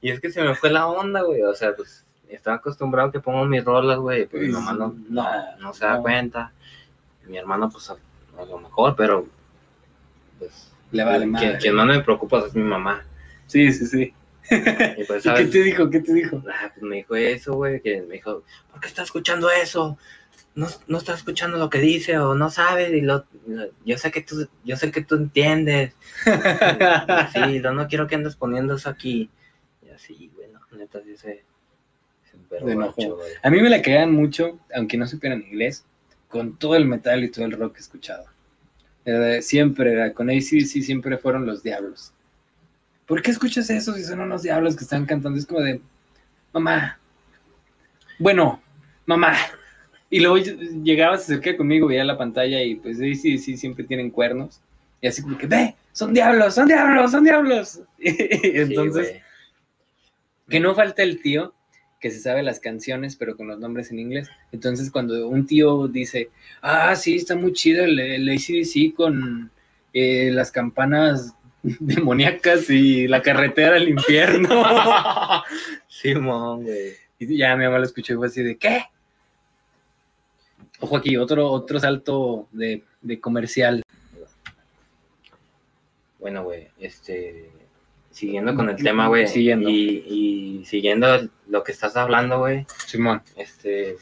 [SPEAKER 2] Y es que se me fue la onda, güey. O sea, pues estaba acostumbrado que pongo mis rolas, güey. Pues mi
[SPEAKER 1] Pues,
[SPEAKER 2] mamá no, no, se da
[SPEAKER 1] no.
[SPEAKER 2] cuenta. Mi hermano, pues a, a lo mejor, pero. Pues,
[SPEAKER 1] Le vale
[SPEAKER 2] quien,
[SPEAKER 1] madre.
[SPEAKER 2] quien más me preocupa es mi mamá.
[SPEAKER 1] Sí, sí, sí.
[SPEAKER 2] Y pues, (laughs)
[SPEAKER 1] ¿Y qué te dijo? ¿Qué te dijo?
[SPEAKER 2] Ah, pues me dijo eso, güey, que me dijo, ¿por qué estás escuchando eso? No, no estás escuchando lo que dice o no sabes y lo, lo- yo sé que tú, yo sé que tú entiendes. (laughs) Sí, no, no quiero que andes poniendo eso aquí. Y así, güey, no, neta, sí se,
[SPEAKER 1] A mí me la cagan mucho, aunque no supieran inglés, con todo el metal y todo el rock que he escuchado. Eh, siempre era, con ACDC siempre fueron los diablos. ¿Por qué escuchas eso si son unos diablos que están cantando? Es como de, mamá, bueno, mamá. Y luego ll- llegabas, se acercaba conmigo, veía la pantalla y pues ACDC siempre tienen cuernos. Y así como que, ve, son diablos, son diablos, son diablos. (laughs) Entonces...
[SPEAKER 2] Sí.
[SPEAKER 1] Que no falta el tío que se sabe las canciones, pero con los nombres en inglés. Entonces, cuando un tío dice, ah, sí, está muy chido el, el ACDC con eh, las campanas (laughs) demoníacas y la carretera al infierno. (laughs)
[SPEAKER 2] Simón, güey.
[SPEAKER 1] y ya mi mamá lo escuchó y fue así de, ¿qué? Ojo aquí, otro, otro salto de, de comercial.
[SPEAKER 2] Bueno, güey, este, siguiendo con el tema, güey,
[SPEAKER 1] Siguiendo.
[SPEAKER 2] y, y siguiendo lo que estás hablando, güey,
[SPEAKER 1] Simón.
[SPEAKER 2] Este,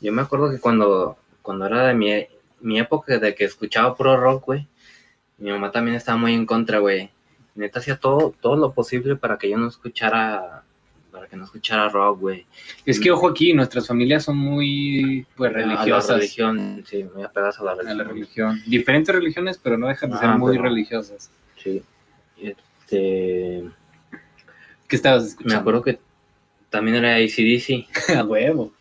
[SPEAKER 2] yo me acuerdo que cuando, cuando era de mi, mi época de que escuchaba puro rock, güey, mi mamá también estaba muy en contra, güey. Neta hacía todo, todo lo posible para que yo no escuchara, para que no escuchara rock, güey.
[SPEAKER 1] Es que, ojo aquí, nuestras familias son muy, pues,
[SPEAKER 2] A la
[SPEAKER 1] religiosas.
[SPEAKER 2] religión, sí, muy apegadas a la
[SPEAKER 1] a
[SPEAKER 2] religión.
[SPEAKER 1] la religión. Diferentes religiones, pero no dejan de ser
[SPEAKER 2] Ah,
[SPEAKER 1] muy
[SPEAKER 2] pero-
[SPEAKER 1] religiosas.
[SPEAKER 2] Sí. Este,
[SPEAKER 1] ¿Qué estabas
[SPEAKER 2] me
[SPEAKER 1] escuchando?
[SPEAKER 2] acuerdo que también era ACDC. (laughs)
[SPEAKER 1] A huevo.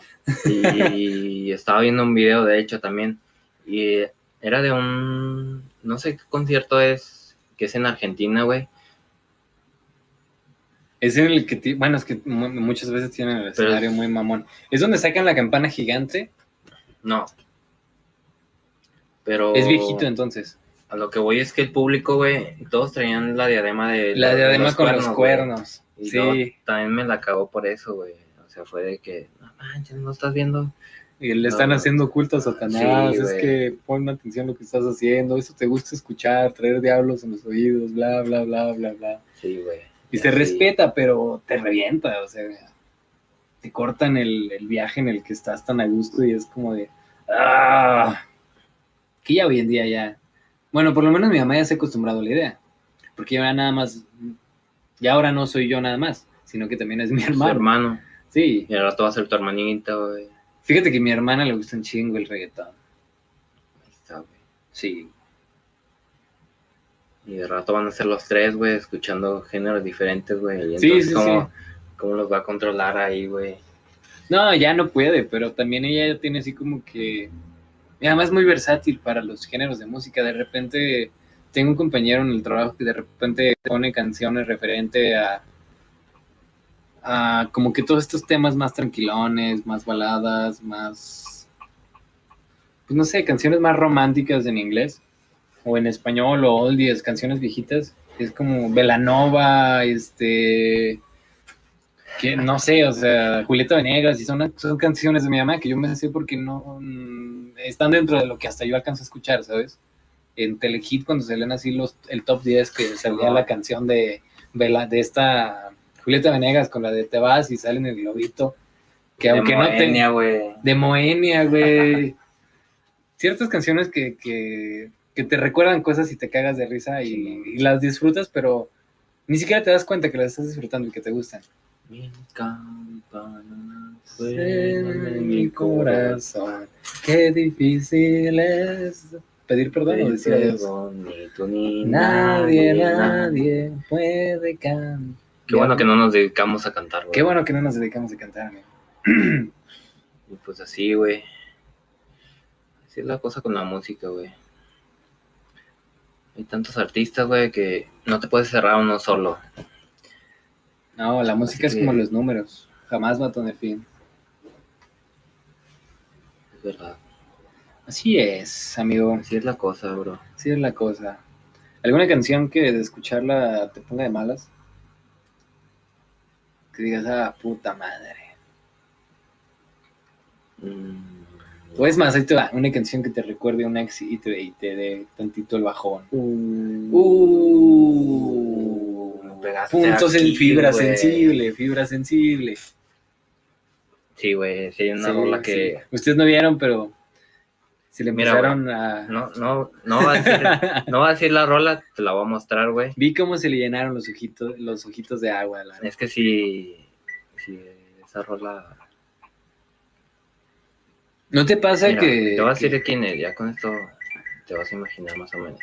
[SPEAKER 2] Y estaba viendo un video, de hecho, también. Y era de un. No sé qué concierto es. Que es en Argentina, güey.
[SPEAKER 1] Es en el que, bueno, es que mu- muchas veces tienen el
[SPEAKER 2] Pero-
[SPEAKER 1] escenario muy mamón. Es donde sacan la campana gigante.
[SPEAKER 2] No. Pero.
[SPEAKER 1] Es viejito entonces.
[SPEAKER 2] A lo que voy es que el público, güey, todos traían la diadema de.
[SPEAKER 1] La
[SPEAKER 2] de
[SPEAKER 1] diadema con los
[SPEAKER 2] güey.
[SPEAKER 1] cuernos.
[SPEAKER 2] Y
[SPEAKER 1] Sí.
[SPEAKER 2] luego también me la cagó por eso, güey. O sea, fue de que, no manches, no estás viendo.
[SPEAKER 1] Y le están haciendo culto a Satanás.
[SPEAKER 2] Sí,
[SPEAKER 1] es que pon atención a lo que estás haciendo. Eso te gusta escuchar, traer diablos en los oídos, bla, bla, bla, bla, bla.
[SPEAKER 2] Sí, güey.
[SPEAKER 1] Y se respeta, pero te revienta. O sea, te cortan el, el viaje en el que estás tan a gusto y es como de. ¡Ah! Que ya hoy en día ya. Bueno, por lo menos mi mamá ya se ha acostumbrado a la idea. Porque ya nada más. Ya ahora no soy yo nada más, sino que también es mi
[SPEAKER 2] Su
[SPEAKER 1] hermano.
[SPEAKER 2] hermano.
[SPEAKER 1] Sí.
[SPEAKER 2] Y al rato va a ser tu hermanita, güey.
[SPEAKER 1] Fíjate que a mi hermana le gusta un chingo el reggaetón.
[SPEAKER 2] Ahí está, güey.
[SPEAKER 1] Sí.
[SPEAKER 2] Y de rato van a ser los tres, güey, escuchando géneros diferentes, güey.
[SPEAKER 1] Sí,
[SPEAKER 2] entonces,
[SPEAKER 1] sí,
[SPEAKER 2] ¿cómo,
[SPEAKER 1] sí.
[SPEAKER 2] ¿cómo los va a controlar ahí, güey?
[SPEAKER 1] No, ya no puede, pero también ella ya tiene así como que. Y además muy versátil para los géneros de música. De repente, tengo un compañero en el trabajo que de repente pone canciones referente a. a como que todos estos temas más tranquilones, más baladas, más. Pues no sé, canciones más románticas en inglés. O en español, o oldies, canciones viejitas. Es como Velanova, este que no sé, o sea, Julieta Venegas, y son, son canciones de mi mamá que yo me sé porque no están dentro de lo que hasta yo alcanzo a escuchar, ¿sabes? En Telehit cuando salían así los, el top 10 que salía la canción de, Vela- de esta Julieta Venegas con la de Te vas y sale en el globito, que aunque
[SPEAKER 2] de
[SPEAKER 1] no
[SPEAKER 2] Moenia,
[SPEAKER 1] te...
[SPEAKER 2] güey.
[SPEAKER 1] De Moenia, güey. Ciertas canciones que, que, que te recuerdan cosas y te cagas de risa y, y las disfrutas, pero ni siquiera te das cuenta que las estás disfrutando y que te gustan.
[SPEAKER 2] Mil campanas
[SPEAKER 1] en mi corazón. Qué difícil es pedir perdón o decir adiós.
[SPEAKER 2] Ni tú ni
[SPEAKER 1] Nadie,
[SPEAKER 2] nadie.
[SPEAKER 1] nadie puede cantar.
[SPEAKER 2] Qué bueno que no nos dedicamos a cantar, güey.
[SPEAKER 1] Qué bueno que no nos dedicamos a cantar, amigo.
[SPEAKER 2] Y pues así, güey. Así es la cosa con la música, güey. Hay tantos artistas, güey, que no te puedes cerrar uno solo.
[SPEAKER 1] No, la música es como los números. Jamás va a tener fin.
[SPEAKER 2] Es verdad.
[SPEAKER 1] Así es, amigo.
[SPEAKER 2] Así es la cosa, bro.
[SPEAKER 1] Así es la cosa. ¿Alguna canción que de escucharla te ponga de malas? Que digas, ah, puta madre.
[SPEAKER 2] Mm.
[SPEAKER 1] O es más, ahí te va, una canción que te recuerde a un ex y te, y te dé tantito el bajón. Uh,
[SPEAKER 2] Me pegaste
[SPEAKER 1] puntos en fibra
[SPEAKER 2] güey.
[SPEAKER 1] sensible, fibra sensible.
[SPEAKER 2] Sí, güey. Sí, una
[SPEAKER 1] Sí,
[SPEAKER 2] rola que.
[SPEAKER 1] sí. Ustedes no vieron, pero si le
[SPEAKER 2] Mira,
[SPEAKER 1] empezaron a...
[SPEAKER 2] No, no, no va a decir, (laughs) no va a decir la rola, te la voy a mostrar, güey.
[SPEAKER 1] Vi cómo se le llenaron los ojitos, los ojitos de agua. la-
[SPEAKER 2] Es que si, si esa rola.
[SPEAKER 1] ¿No te pasa
[SPEAKER 2] Mira,
[SPEAKER 1] que...
[SPEAKER 2] te voy a
[SPEAKER 1] que-
[SPEAKER 2] decir de quién es, ya con esto te vas a imaginar más o menos.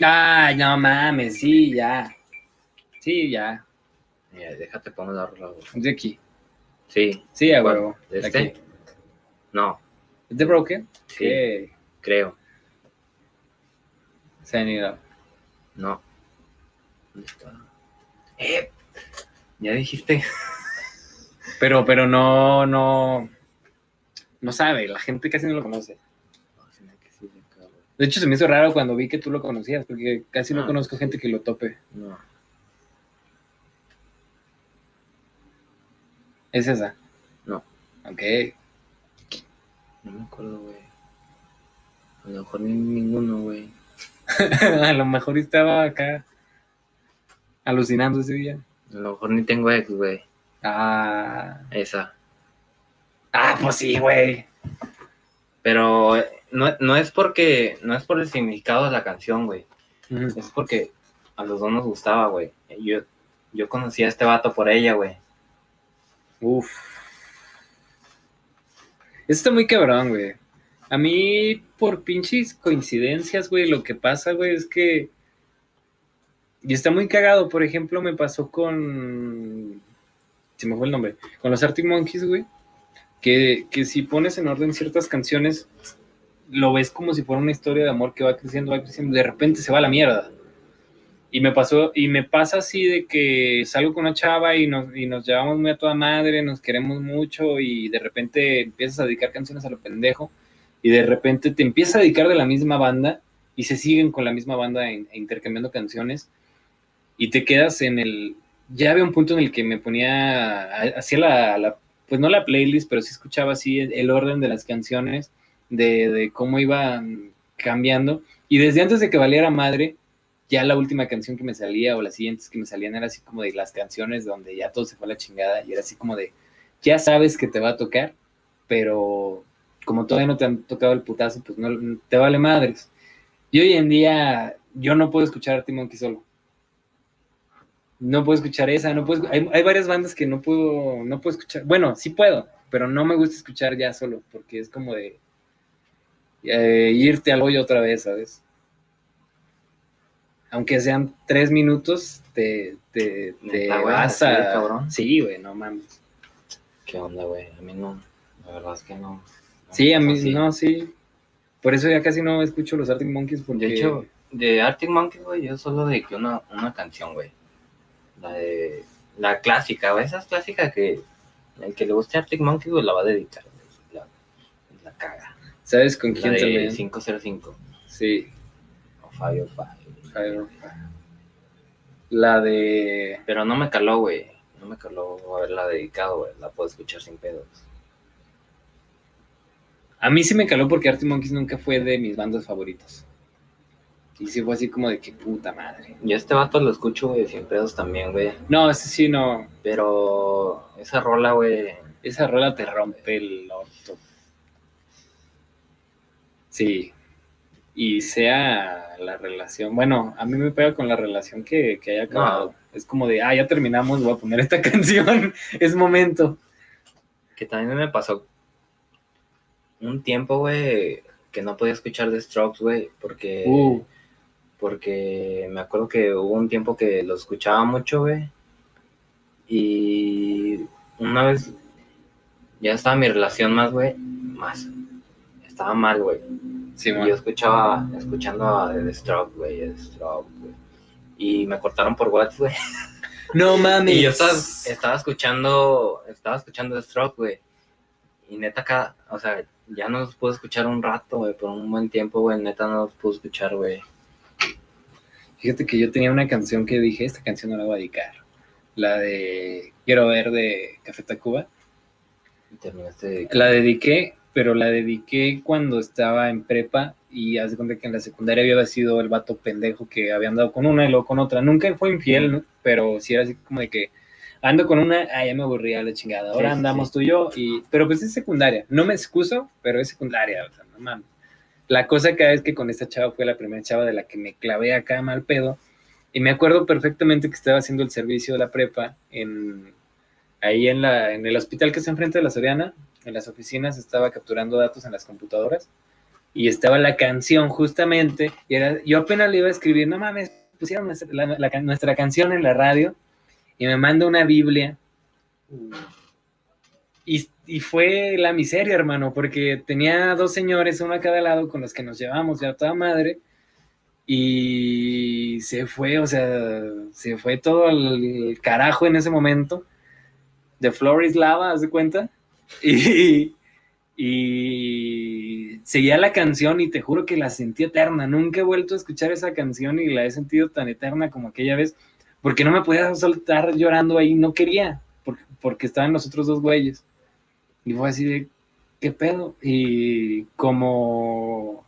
[SPEAKER 1] Ay, no mames, sí, ya. Sí, ya.
[SPEAKER 2] Mira, déjate pongo la rola.
[SPEAKER 1] De aquí.
[SPEAKER 2] Sí,
[SPEAKER 1] Sí, a huevo.
[SPEAKER 2] ¿De
[SPEAKER 1] De
[SPEAKER 2] este?
[SPEAKER 1] aquí.
[SPEAKER 2] no,
[SPEAKER 1] ¿Es de Broken?
[SPEAKER 2] sí, creo,
[SPEAKER 1] Se han ido.
[SPEAKER 2] no. ¿Dónde está? Eh, ya dijiste. (laughs)
[SPEAKER 1] Pero, pero no, no. No sabe, la gente casi no lo conoce. De hecho, se me hizo raro cuando vi que tú lo conocías, porque casi no
[SPEAKER 2] Ah,
[SPEAKER 1] conozco gente que lo tope.
[SPEAKER 2] No,
[SPEAKER 1] ¿Es esa?
[SPEAKER 2] No.
[SPEAKER 1] Ok.
[SPEAKER 2] no me acuerdo, güey. A lo mejor ni ninguno, güey. (laughs)
[SPEAKER 1] a lo mejor estaba acá alucinando ese día.
[SPEAKER 2] A lo mejor ni tengo ex, güey.
[SPEAKER 1] Ah.
[SPEAKER 2] Esa.
[SPEAKER 1] Ah, pues sí, güey.
[SPEAKER 2] Pero eh, no, no es porque, no es por el significado de la canción, güey. Es porque a los dos nos gustaba, güey. Yo, yo conocí a este vato por ella, güey.
[SPEAKER 1] Uf. Eso está muy cabrón, güey. A mí, por pinches coincidencias, güey, lo que pasa, güey, es que. Y está muy cagado. Por ejemplo, me pasó con. se me fue el nombre, con los Arctic Monkeys, güey, que, que si pones en orden ciertas canciones, lo ves como si fuera una historia de amor que va creciendo, va creciendo, de repente se va a la mierda. Y me pasó, y me pasa así de que salgo con una chava y nos, y nos llevamos muy a toda madre, nos queremos mucho y de repente empiezas a dedicar canciones a lo pendejo y de repente te empiezas a dedicar de la misma banda y se siguen con la misma banda in- intercambiando canciones y te quedas en el... Ya había un punto en el que me ponía, hacía la, la- pues no la playlist, pero sí escuchaba así el, el orden de las canciones, de, de cómo iban cambiando. Y desde antes de que valiera madre, ya la última canción que me salía o las siguientes que me salían era así como de las canciones donde ya todo se fue a la chingada y era así como de, ya sabes que te va a tocar, pero como todavía no te han tocado el putazo, pues no te vale madres. Y hoy en día yo no puedo escuchar a Monkey solo. No puedo escuchar esa, no puedo, hay, hay varias bandas que no puedo, no puedo escuchar. Bueno, sí puedo, pero no me gusta escuchar ya solo, porque es como de eh, irte al hoyo otra vez, ¿sabes? Aunque sean tres minutos, te, te, te
[SPEAKER 2] Neta,
[SPEAKER 1] vas a...
[SPEAKER 2] cabrón.
[SPEAKER 1] Sí, güey, no mames.
[SPEAKER 2] ¿Qué onda, güey? A mí no. La verdad es que no. no
[SPEAKER 1] Sí, a mí,
[SPEAKER 2] así.
[SPEAKER 1] no, sí. Por eso ya casi no escucho los Arctic Monkeys, porque...
[SPEAKER 2] De hecho, de Arctic Monkeys, güey, yo solo dediqué una, una canción, güey. La de. La clásica, güey. Esa es clásica que. El que le guste Arctic Monkeys, güey, la va a dedicar. La, la caga.
[SPEAKER 1] ¿Sabes con
[SPEAKER 2] La
[SPEAKER 1] quién
[SPEAKER 2] de
[SPEAKER 1] también?
[SPEAKER 2] 505.
[SPEAKER 1] Sí.
[SPEAKER 2] O Fire Fire.
[SPEAKER 1] Fire. La de...
[SPEAKER 2] Pero no me caló, güey. No me caló haberla dedicado, güey. La puedo escuchar sin pedos.
[SPEAKER 1] A mí sí me caló porque Arctic Monkeys nunca fue de mis bandas favoritas. Y sí fue así como de que puta madre.
[SPEAKER 2] Y este vato lo escucho, güey, sin pedos también, güey.
[SPEAKER 1] No, ese sí no.
[SPEAKER 2] Pero esa rola, güey.
[SPEAKER 1] Esa rola te rompe el orto. Sí. Y sea la relación. Bueno, a mí me pega con la relación que, que haya acabado. Es como de, ah, ya terminamos, voy a poner esta (laughs) canción. es momento.
[SPEAKER 2] Que también me pasó un tiempo, güey, que no podía escuchar The Strokes, güey, porque,
[SPEAKER 1] Uh,
[SPEAKER 2] porque me acuerdo que hubo un tiempo que lo escuchaba mucho, güey, y una vez ya estaba mi relación más, güey, más, estaba mal, güey,
[SPEAKER 1] sí,
[SPEAKER 2] y
[SPEAKER 1] man.
[SPEAKER 2] yo escuchaba, escuchando a The Strokes, güey, The Strokes, güey, y me cortaron por WhatsApp, güey. (laughs)
[SPEAKER 1] No mames.
[SPEAKER 2] Y yo estaba, estaba escuchando, estaba escuchando The Stroke, güey. Y neta, acá, o sea, ya no los puedo escuchar un rato, güey, por un buen tiempo, güey. Neta, no los puedo escuchar, güey.
[SPEAKER 1] Fíjate que yo tenía una canción que dije, esta canción no la voy a dedicar. La de Quiero ver de Café Tacuba.
[SPEAKER 2] Y terminaste de...
[SPEAKER 1] La dediqué, pero la dediqué cuando estaba en prepa y haz de cuenta que en la secundaria había sido el vato pendejo que había andado con una y luego con otra. Nunca fue infiel, ¿no? pero sí era así como de que ando con una, ah, ya me aburría la chingada. Ahora
[SPEAKER 2] Sí,
[SPEAKER 1] andamos
[SPEAKER 2] sí.
[SPEAKER 1] tú y yo, y, pero pues es secundaria. No me excuso, pero es secundaria, o sea, no mames. La cosa cada vez que con esta chava fue la primera chava de la que me clavé acá mal pedo. Y me acuerdo perfectamente que estaba haciendo el servicio de la prepa en, ahí en, la, en el hospital que está enfrente de la Soriana, en las oficinas, estaba capturando datos en las computadoras. Y estaba la canción justamente, y era, yo apenas le iba a escribir, no mames, pusieron nuestra, canción en la radio, y me manda una Biblia. Y, y fue la miseria, hermano, porque tenía dos señores, uno a cada lado, con los que nos llevamos ya toda madre. Y se fue, o sea, se fue todo el carajo en ese momento. The floor is lava, ¿haz de cuenta? (laughs) Y, y seguía la canción y te juro que la sentí eterna. Nunca he vuelto a escuchar esa canción y la he sentido tan eterna como aquella vez, porque no me podía soltar llorando ahí, no quería, porque, porque estaban los otros dos güeyes. Y fue así de, ¿qué pedo? Y como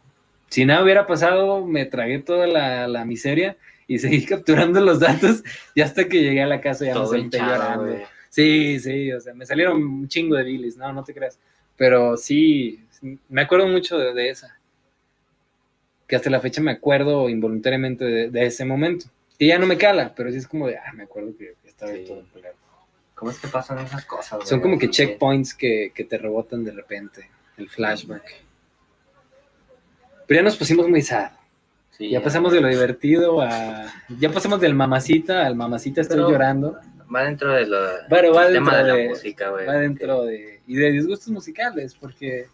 [SPEAKER 1] si nada hubiera pasado, me tragué toda la, la miseria y (laughs) seguí capturando los datos y hasta que llegué a la casa ya me
[SPEAKER 2] Todo
[SPEAKER 1] solté
[SPEAKER 2] hinchado,
[SPEAKER 1] llorando. Sí, sí, o sea, me salieron un chingo de bilis, no, no te creas. Pero sí, me acuerdo mucho de, de esa. Que hasta la fecha me acuerdo involuntariamente de, de ese momento. Y ya no me cala, pero sí es como de, ah, me acuerdo que estaba
[SPEAKER 2] Sí.
[SPEAKER 1] todo pelado.
[SPEAKER 2] ¿Cómo es que pasan esas cosas?
[SPEAKER 1] Son como que checkpoints que, que te rebotan de repente, el flashback. Pero ya nos pusimos muy sad.
[SPEAKER 2] Sí,
[SPEAKER 1] Ya pasamos de lo divertido a. Ya pasamos del mamacita al mamacita estoy
[SPEAKER 2] Pero-
[SPEAKER 1] llorando.
[SPEAKER 2] Va dentro de lo,
[SPEAKER 1] Bueno, va
[SPEAKER 2] el tema
[SPEAKER 1] dentro
[SPEAKER 2] de,
[SPEAKER 1] de-
[SPEAKER 2] la música, güey.
[SPEAKER 1] Va dentro de. Y de disgustos musicales, porque.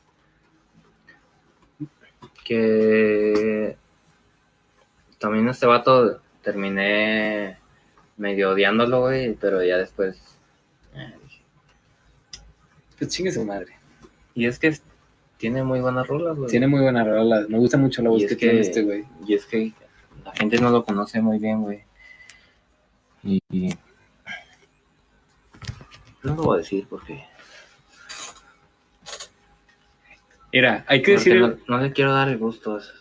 [SPEAKER 2] Que también este vato terminé medio odiándolo, güey, pero ya después. eh, dije,
[SPEAKER 1] Pues chingue su madre.
[SPEAKER 2] Y es que tiene muy buenas rolas, güey.
[SPEAKER 1] Tiene muy buena rola. Me gusta mucho la voz que,
[SPEAKER 2] que-
[SPEAKER 1] tiene este güey.
[SPEAKER 2] Y es que la gente no lo conoce muy bien, güey. Y- No lo voy a decir porque,
[SPEAKER 1] Mira, hay que decir.
[SPEAKER 2] no, no le quiero dar el gusto. a eso.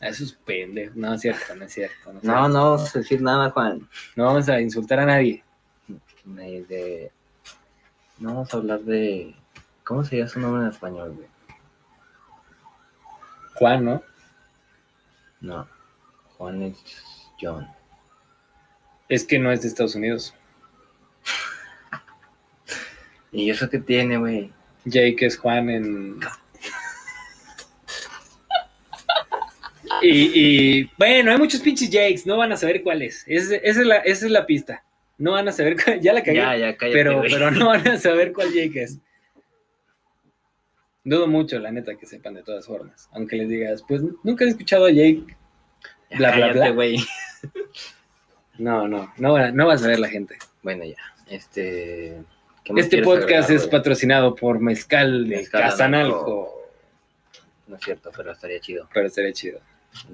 [SPEAKER 1] A esos pendejos. No es cierto, no es cierto. No, es
[SPEAKER 2] No,
[SPEAKER 1] cierto.
[SPEAKER 2] no vamos a decir nada, Juan.
[SPEAKER 1] No vamos a insultar a nadie.
[SPEAKER 2] De, de- No vamos a hablar de... ¿Cómo sería su nombre en español, güey?
[SPEAKER 1] Juan, ¿no?
[SPEAKER 2] No. Juan es John.
[SPEAKER 1] Es que no es de Estados Unidos.
[SPEAKER 2] ¿Y eso qué tiene, güey?
[SPEAKER 1] Jake es Juan en. (laughs) Y, y, bueno, hay muchos pinches Jakes, no van a saber cuál es. Ese- esa, es la, esa es la pista. No van a saber cuál, (laughs) ya la cagué,
[SPEAKER 2] Ya, ya, cállate,
[SPEAKER 1] pero, pero no van a saber cuál Jake es. Dudo mucho, la neta, que sepan de todas formas. Aunque les digas, pues nunca he escuchado a Jake.
[SPEAKER 2] Ya,
[SPEAKER 1] bla, bla,
[SPEAKER 2] cállate,
[SPEAKER 1] bla.
[SPEAKER 2] güey. (laughs)
[SPEAKER 1] No, no, no, va- no vas a ver la gente.
[SPEAKER 2] Bueno, ya. Este... ¿qué más
[SPEAKER 1] Este podcast es patrocinado por Mezcal de
[SPEAKER 2] Mezcal
[SPEAKER 1] Casanalco.
[SPEAKER 2] Analco. No es cierto, pero estaría chido.
[SPEAKER 1] Pero estaría chido.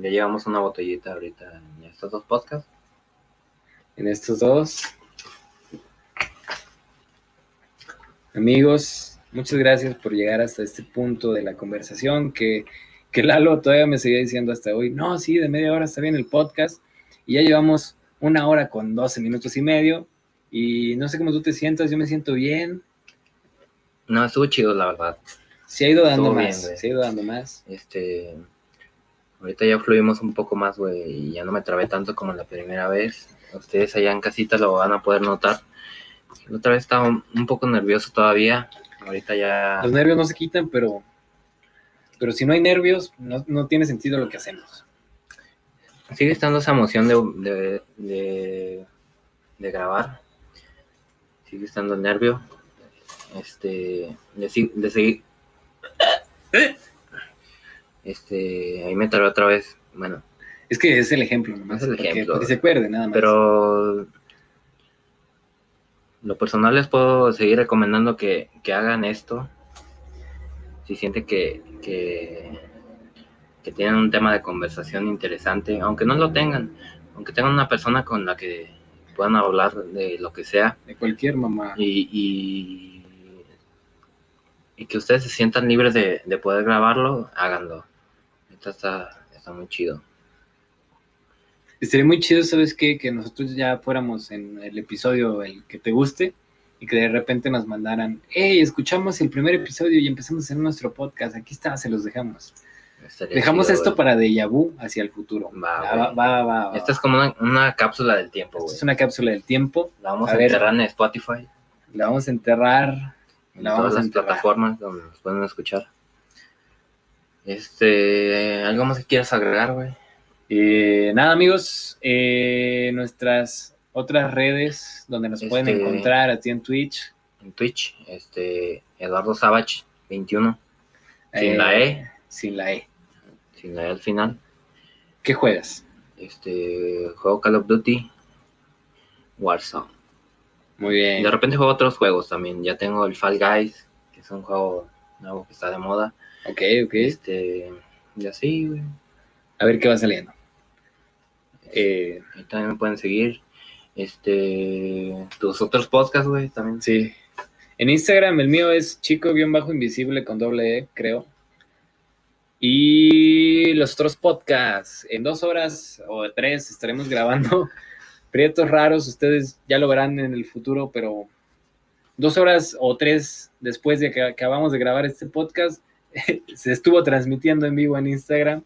[SPEAKER 2] Ya llevamos una botellita ahorita en estos dos podcasts.
[SPEAKER 1] en estos dos. Amigos, muchas gracias por llegar hasta este punto de la conversación que, que Lalo todavía me seguía diciendo hasta hoy, no, sí, de media hora está bien el podcast y ya llevamos una hora con 12 minutos y medio y no sé cómo tú te sientas, yo me siento bien,
[SPEAKER 2] No, estuvo chido, la verdad.
[SPEAKER 1] se ha ido dando
[SPEAKER 2] Estuvo bien,
[SPEAKER 1] más,
[SPEAKER 2] güey.
[SPEAKER 1] se ha ido dando más.
[SPEAKER 2] Este. Ahorita ya fluimos un poco más, güey, y ya no me trabé tanto como la primera vez. Ustedes allá en casita lo van a poder notar. La otra vez estaba un un poco nervioso todavía. Ahorita ya.
[SPEAKER 1] Los nervios no se quitan, pero, pero si no hay nervios, no, no tiene sentido lo que hacemos.
[SPEAKER 2] Sigue estando esa emoción de, de, de, de grabar. Sigue estando el nervio. Este. Si- de seguir. Este. Ahí me trabé otra vez. Bueno,
[SPEAKER 1] Es que es el ejemplo nomás,
[SPEAKER 2] Es el
[SPEAKER 1] porque,
[SPEAKER 2] ejemplo.
[SPEAKER 1] porque se acuerde nada más.
[SPEAKER 2] Pero lo personal les puedo seguir recomendando que, que hagan esto. Si sienten que, que, que tienen un tema de conversación interesante, aunque no lo tengan, aunque tengan una persona con la que puedan hablar de lo que sea
[SPEAKER 1] de cualquier mamá.
[SPEAKER 2] y, y, y que ustedes se sientan libres de, de poder grabarlo, háganlo. Esto está, está muy chido.
[SPEAKER 1] Estaría muy chido, ¿sabes qué? Que nosotros ya fuéramos en el episodio el que te guste y que de repente nos mandaran, hey, escuchamos el primer episodio y empezamos a hacer nuestro podcast. Aquí está, se los dejamos.
[SPEAKER 2] Estaría
[SPEAKER 1] Dejamos
[SPEAKER 2] chido,
[SPEAKER 1] esto
[SPEAKER 2] güey.
[SPEAKER 1] para déjà vu hacia el futuro.
[SPEAKER 2] Va,
[SPEAKER 1] Ya,
[SPEAKER 2] güey.
[SPEAKER 1] va, va, va, va.
[SPEAKER 2] Esta es como una, una cápsula del tiempo,
[SPEAKER 1] Esta
[SPEAKER 2] güey.
[SPEAKER 1] es una cápsula del tiempo.
[SPEAKER 2] La vamos
[SPEAKER 1] A
[SPEAKER 2] a,
[SPEAKER 1] ver.
[SPEAKER 2] enterrar en Spotify,
[SPEAKER 1] La vamos a enterrar.
[SPEAKER 2] en
[SPEAKER 1] La
[SPEAKER 2] todas las
[SPEAKER 1] enterrar.
[SPEAKER 2] plataformas donde nos pueden escuchar. Este, ¿algo más que quieras agregar, güey?
[SPEAKER 1] Eh, nada, amigos, eh, nuestras otras redes donde nos pueden
[SPEAKER 2] Este-
[SPEAKER 1] encontrar, a ti en Twitch.
[SPEAKER 2] En Twitch, este, Eduardo Savage 21, sin
[SPEAKER 1] eh,
[SPEAKER 2] la E,
[SPEAKER 1] Sin la E.
[SPEAKER 2] sin la al final.
[SPEAKER 1] ¿Qué juegas?
[SPEAKER 2] Este, juego Call of Duty, Warzone.
[SPEAKER 1] Muy bien.
[SPEAKER 2] De repente juego otros juegos también. Ya tengo el Fall Guys, que es un juego nuevo que está de moda.
[SPEAKER 1] Ok, ok.
[SPEAKER 2] Este, y así, güey.
[SPEAKER 1] A ver qué va saliendo. Eh,
[SPEAKER 2] Ahí también me pueden seguir. Este, tus otros podcasts, güey, también.
[SPEAKER 1] sí. En Instagram el mío es chico-invisible con doble E, creo. Y los otros podcasts, en dos horas o tres estaremos grabando (laughs) Prietos Raros, ustedes ya lo verán en el futuro, pero dos horas o tres después de que acabamos de grabar este podcast, (laughs) se estuvo transmitiendo en vivo en Instagram.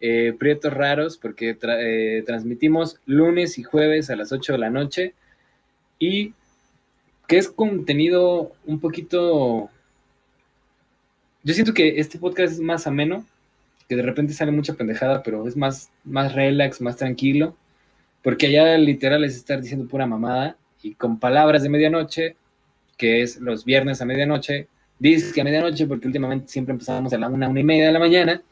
[SPEAKER 1] eh, Prietos Raros, porque eh, transmitimos lunes y jueves a las 8 de la noche. Y que es contenido un poquito. Yo siento que este podcast es más ameno, que de repente sale mucha pendejada, pero es más, más relax, más tranquilo. Porque allá literal es estar diciendo pura mamada. y con Palabras de Medianoche, que es los viernes a medianoche. Dice que a medianoche porque últimamente siempre empezamos a la una, una y media de la mañana.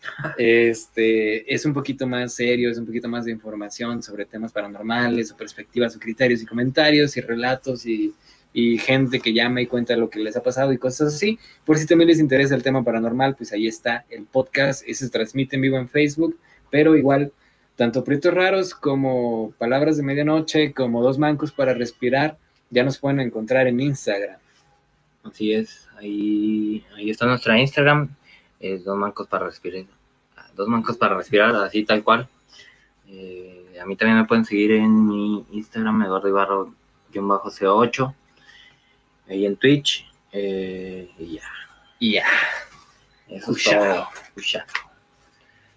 [SPEAKER 1] (laughs) Este es un poquito más serio, es un poquito más de información sobre temas paranormales, o perspectivas, o criterios y comentarios y relatos y, y gente que llama y cuenta lo que les ha pasado y cosas así. Por si también les interesa el tema paranormal, pues ahí está el podcast. Ese se transmite en vivo en Facebook, pero igual, tanto Prietos Raros como Palabras de Medianoche, como Dos Mancos para Respirar, ya nos pueden encontrar en Instagram.
[SPEAKER 2] Así es, ahí, ahí está nuestra Instagram, Dos Mancos para Respirar. Dos Mancos para Respirar, así tal cual. Eh, a mí también me pueden seguir en mi Instagram, Eduardo Ibarro-CO8 ahí en Twitch. Eh, y ya.
[SPEAKER 1] Y ya.
[SPEAKER 2] Eso es todo.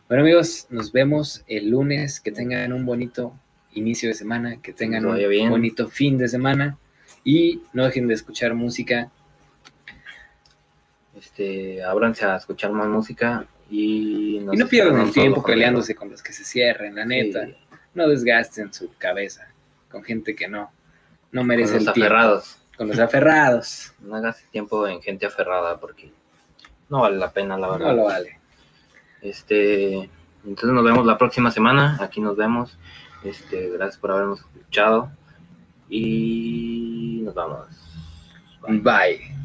[SPEAKER 1] Bueno amigos, nos vemos el lunes. Que tengan un bonito inicio de semana, que tengan un
[SPEAKER 2] bien.
[SPEAKER 1] bonito fin de semana y no dejen de escuchar música.
[SPEAKER 2] Este, ábranse a escuchar más música y,
[SPEAKER 1] y no pierdan el tiempo
[SPEAKER 2] los
[SPEAKER 1] peleándose con los que se cierren, la neta.
[SPEAKER 2] Sí,
[SPEAKER 1] No desgasten su cabeza con gente que no, no
[SPEAKER 2] con
[SPEAKER 1] merece
[SPEAKER 2] los
[SPEAKER 1] el tiempo.
[SPEAKER 2] aferrados.
[SPEAKER 1] Con los aferrados.
[SPEAKER 2] No hagas tiempo en gente aferrada porque no vale la pena, la verdad.
[SPEAKER 1] No lo vale.
[SPEAKER 2] Este, entonces nos vemos la próxima semana. Aquí nos vemos. Este, gracias por habernos escuchado. Y nos vamos. Bye.
[SPEAKER 1] Bye.